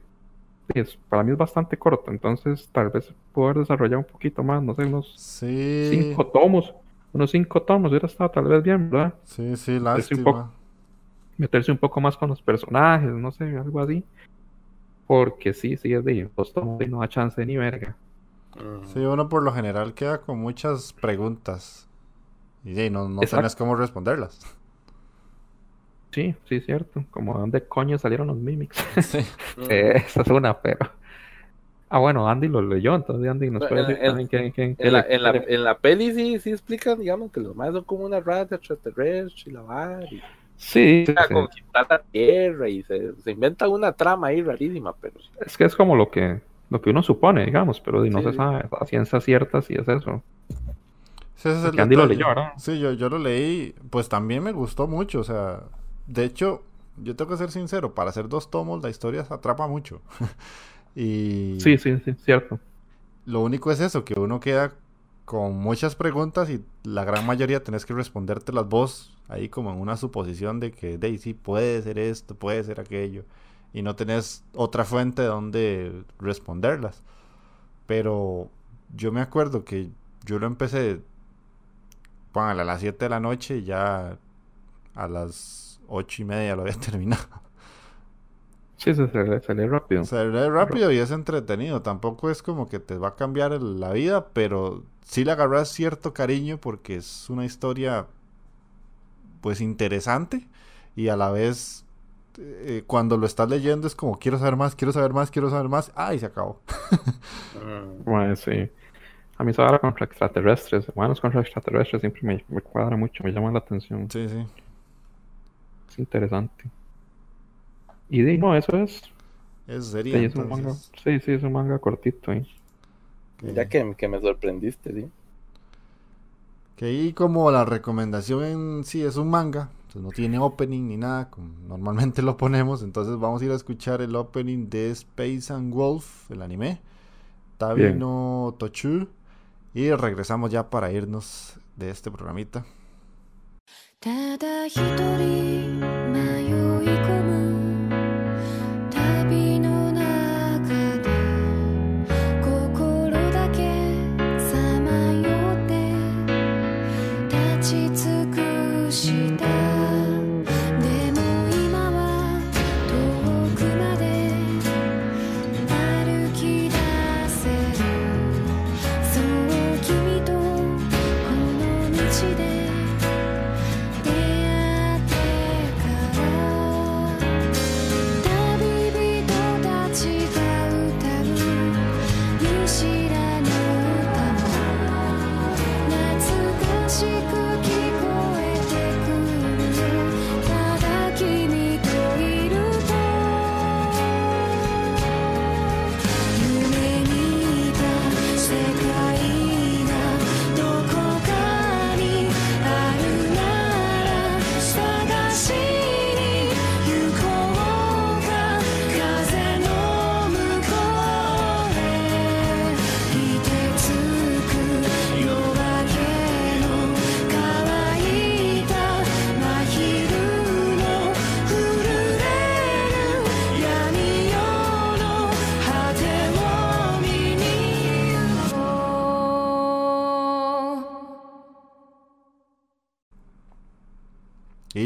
es, para mí es bastante corto, entonces tal vez poder desarrollar un poquito más, no sé, unos cinco tomos, unos cinco tomos hubiera estado tal vez bien, ¿verdad? Sí, sí, lástima. Meterse un poco, más con los personajes, no sé, algo así. Porque sí, sí es de tomos y no da chance ni verga. Sí, uno por lo general queda con muchas preguntas y no, no sabes cómo responderlas. Sí, sí, es cierto. Como de dónde coño salieron los mimics. Sí. eh, esa es una, pero. Ah, bueno, Andy lo leyó, entonces Andy nos puede decir también que, en, la, en, la, en, la, peli sí, sí explican, digamos, que los más son como una rata extraterrestre y la y... Sí, sí, conquistar la tierra y se, se, inventa una trama ahí rarísima, pero... Es que es como lo que lo que uno supone, digamos, pero no se sabe a ciencia cierta si es eso. Sí, ese es el Andy lo leyó, ¿verdad? Sí, yo, yo lo leí, pues también me gustó mucho, o sea, de hecho, yo tengo que ser sincero, para hacer dos tomos la historia se atrapa mucho. y... Sí, sí, sí, cierto. Lo único es eso, que uno queda con muchas preguntas y la gran mayoría tenés que respondértelas vos ahí como en una suposición de que Daisy puede ser esto, puede ser aquello y no tenés otra fuente donde responderlas. Pero yo me acuerdo que yo lo empecé a las 7 de la noche y ya a las ocho y media lo había terminado. Sí, se sale rápido. Sale rápido y es entretenido. Tampoco es como que te va a cambiar la vida, pero sí le agarras cierto cariño porque es una historia pues interesante y a la vez eh, cuando lo estás leyendo es como quiero saber más, quiero saber más, quiero saber más. ¡Ay, se acabó! Bueno, sí. A mí eso ahora contra extraterrestres, humanos contra extraterrestres siempre me, me cuadra mucho, me llama la atención. Sí, sí interesante. Y de, no, eso es. Es serio. Sí, sí, sí, es un manga cortito. ¿eh? Ya que, que, me sorprendiste, sí. Que ahí como la recomendación en sí es un manga, entonces no tiene opening ni nada, como normalmente lo ponemos, entonces vamos a ir a escuchar el opening de Space and Wolf, el anime, Tabino Tochu, y regresamos ya para irnos de este programita.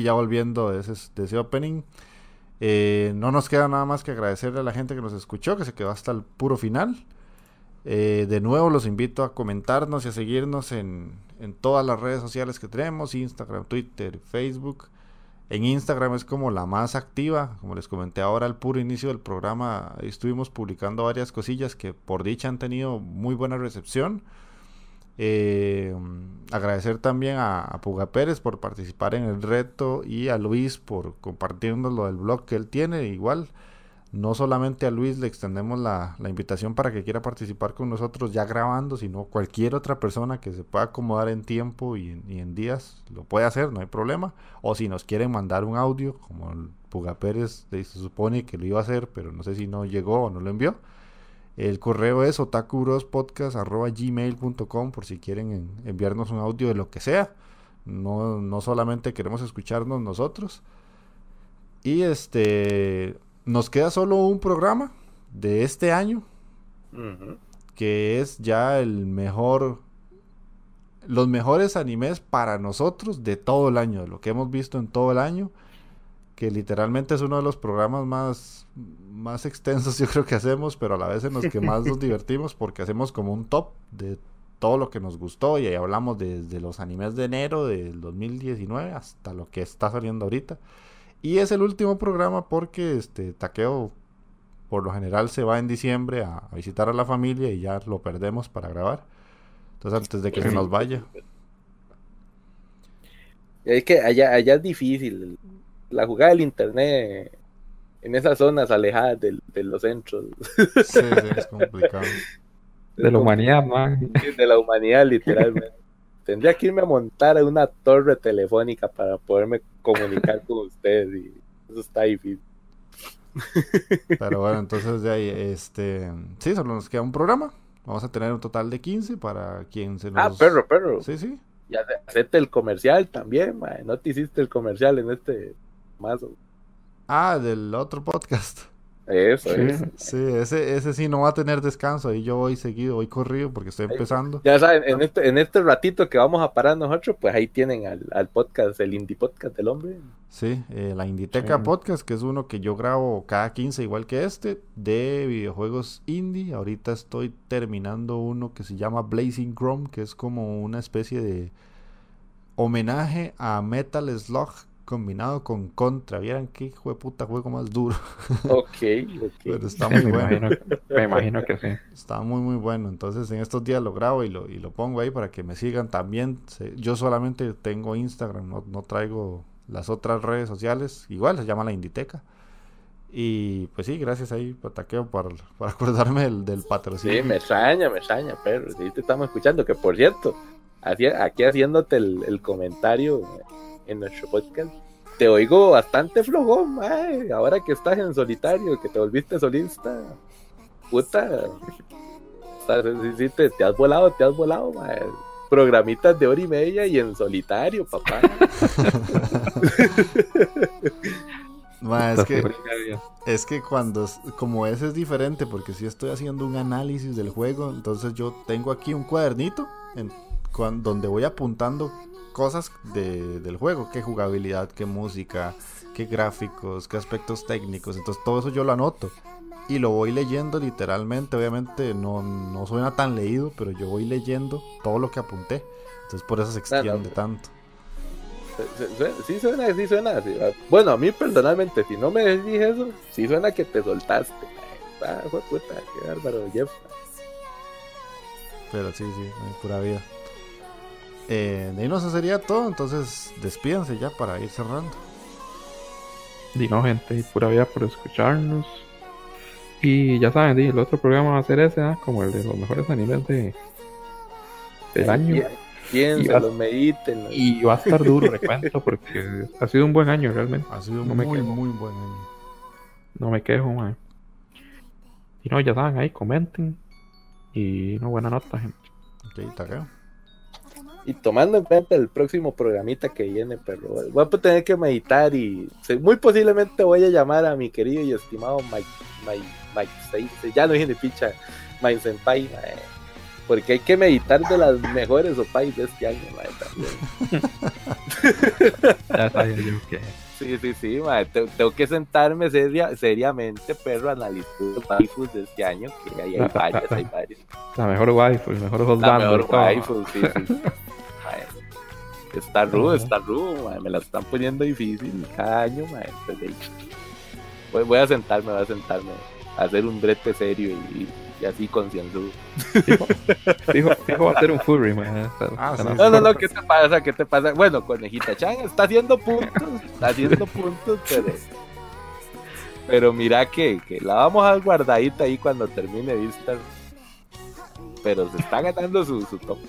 Ya volviendo de ese, de ese opening, eh, no nos queda nada más que agradecerle a la gente que nos escuchó, que se quedó hasta el puro final. Eh, de nuevo los invito a comentarnos y a seguirnos en, en, todas las redes sociales que tenemos, Instagram, Twitter, Facebook. En Instagram es como la más activa, como les comenté ahora al puro inicio del programa, estuvimos publicando varias cosillas que por dicha han tenido muy buena recepción. Eh, agradecer también a, Puga Pérez por participar en el reto y a Luis por compartirnos lo del blog que él tiene. Igual, no solamente a Luis le extendemos la, invitación para que quiera participar con nosotros ya grabando, sino cualquier otra persona que se pueda acomodar en tiempo y en, días lo puede hacer, no hay problema. O si nos quieren mandar un audio, como Puga Pérez se supone que lo iba a hacer, pero no sé si no llegó o no lo envió el correo es otakurospodcast.gmail.com por si quieren enviarnos un audio de lo que sea. No, no solamente queremos escucharnos nosotros. Y este nos queda solo un programa de este año. Que es ya el mejor. Los mejores animes para nosotros de todo el año. lo que hemos visto en todo el año que literalmente es uno de los programas más, más extensos yo creo que hacemos, pero a la vez en los que más nos divertimos porque hacemos como un top de todo lo que nos gustó y ahí hablamos desde los animes de enero del 2019 hasta lo que está saliendo ahorita. Y es el último programa porque este Taqueo por lo general se va en diciembre a, visitar a la familia y ya lo perdemos para grabar. Entonces antes de que se nos vaya. Es que allá, allá es difícil la jugada del internet en esas zonas alejadas de, los centros. Sí, es complicado. De la humanidad, man. De la humanidad, literalmente. Tendría que irme a montar a una torre telefónica para poderme comunicar con ustedes y eso está difícil. Pero bueno, entonces de ahí, este, sí, solo nos queda un programa. Vamos a tener un total de 15 para quien se nos... Ah, perro, perro. Sí, sí. Ya acepte el comercial también, man. No te hiciste el comercial en este más. Ah, del otro podcast. Eso, sí, Sí, ese, ese sí no va a tener descanso. Ahí yo voy seguido, voy corrido porque estoy empezando. Ya saben, en este, en este ratito que vamos a parar nosotros, pues ahí tienen al, podcast, el Indie Podcast del hombre. Sí, eh, la Inditeca Podcast, que es uno que yo grabo cada 15, igual que este, de videojuegos indie. Ahorita estoy terminando uno que se llama Blazing Chrome, que es como una especie de homenaje a Metal Slug combinado con Contra. Vieran qué hijo de puta juego más duro. Ok, ok. Pero está muy bueno. me imagino que sí. Está muy, muy bueno. Entonces, en estos días lo grabo y lo, y lo pongo ahí para que me sigan también. Yo solamente tengo Instagram, no, no traigo las otras redes sociales. Igual se llama la Inditeca. Y pues sí, gracias ahí, Pataqueo, por, por acordarme del, del, patrocinio. Sí, me extraña, me extraña, pero sí te estamos escuchando. Que por cierto, aquí haciéndote el, el comentario en nuestro podcast. Te oigo bastante flojón, ahora que estás en solitario, que te volviste solista. Puta. te, has volado, te has volado, Programitas de hora y media y en solitario, papá. es, que, es que cuando, como ese es diferente, porque si estoy haciendo un análisis del juego, entonces yo tengo aquí un cuadernito en, donde voy apuntando cosas del juego, qué jugabilidad, qué música, qué gráficos, qué aspectos técnicos. Entonces todo eso yo lo anoto y lo voy leyendo literalmente. Obviamente no, no suena tan leído, pero yo voy leyendo todo lo que apunté. Entonces por eso se extiende tanto. Sí suena, sí suena. Bueno, a mí personalmente, si no me dije eso, sí suena que te soltaste. Ah, puta, qué bárbaro, Jeff. Pero sí, sí, pura vida. Eh, y no, eso sería todo. Entonces, despídense ya para ir cerrando. Y no, gente, pura vida por escucharnos. Y ya saben, el otro programa va a ser ese, ¿ah? como el de los mejores animes de, del año. Piénsalo, mediten. Y va a estar duro, recuento, porque ha sido un buen año realmente. Ha sido no muy, muy buen año. No me quejo, man. Y no, ya saben, ahí comenten. Y una buena nota, gente. Ok, taqueo. Y tomando en cuenta el próximo programita que viene, pero voy a tener que meditar y muy posiblemente voy a llamar a mi querido y estimado Mike, Mike, Mike ya no dije de picha, Mike Senpai, porque hay que meditar de las mejores opais de este año, madre, ya sabía yo que. Sí, sí, sí, madre. tengo que sentarme seria, seriamente, pero analizar los waifus de este año, que hay, hay varias, hay varias. La mejor waifu, el mejor. La mejor waifu, sí, sí. Está rudo, está rudo, madre. me la están poniendo difícil cada año, madre. Voy, voy a sentarme, voy a sentarme a hacer un brete serio y y así concienzudo. Fijo, fijo va a ser un furry, man. Ah, no, no, no, ¿qué te pasa? ¿Qué te pasa? Bueno, Conejita Chan está haciendo puntos, está haciendo puntos, pero. Pero mira que, que la vamos a guardadita ahí cuando termine vista. Pero se está ganando su, su top.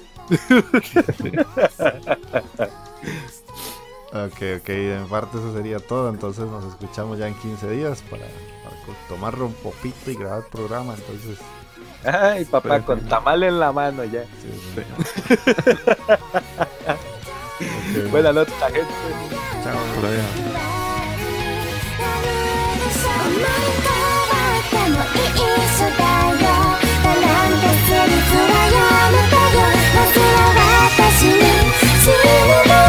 Ok, ok, en parte eso sería todo. Entonces nos escuchamos ya en 15 días para, para tomar un popito y grabar el programa. Entonces. Ay, papá, con tamal en la mano ya. Buenas noches, gente. Chao, por allá. 寄寄一段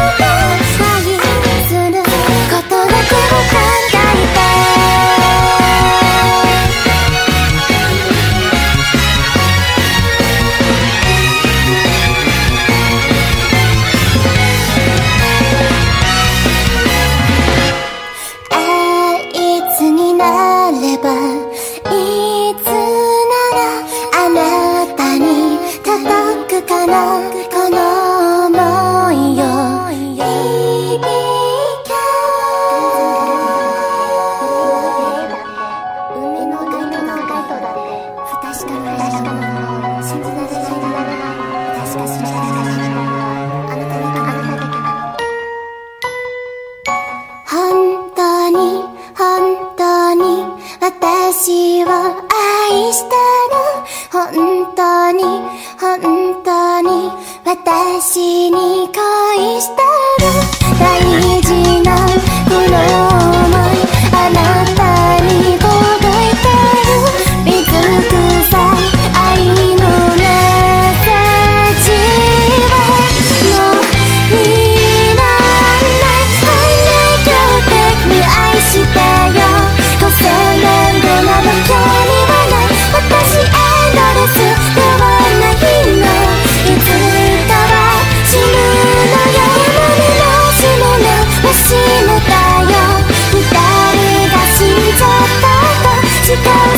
私に恋したた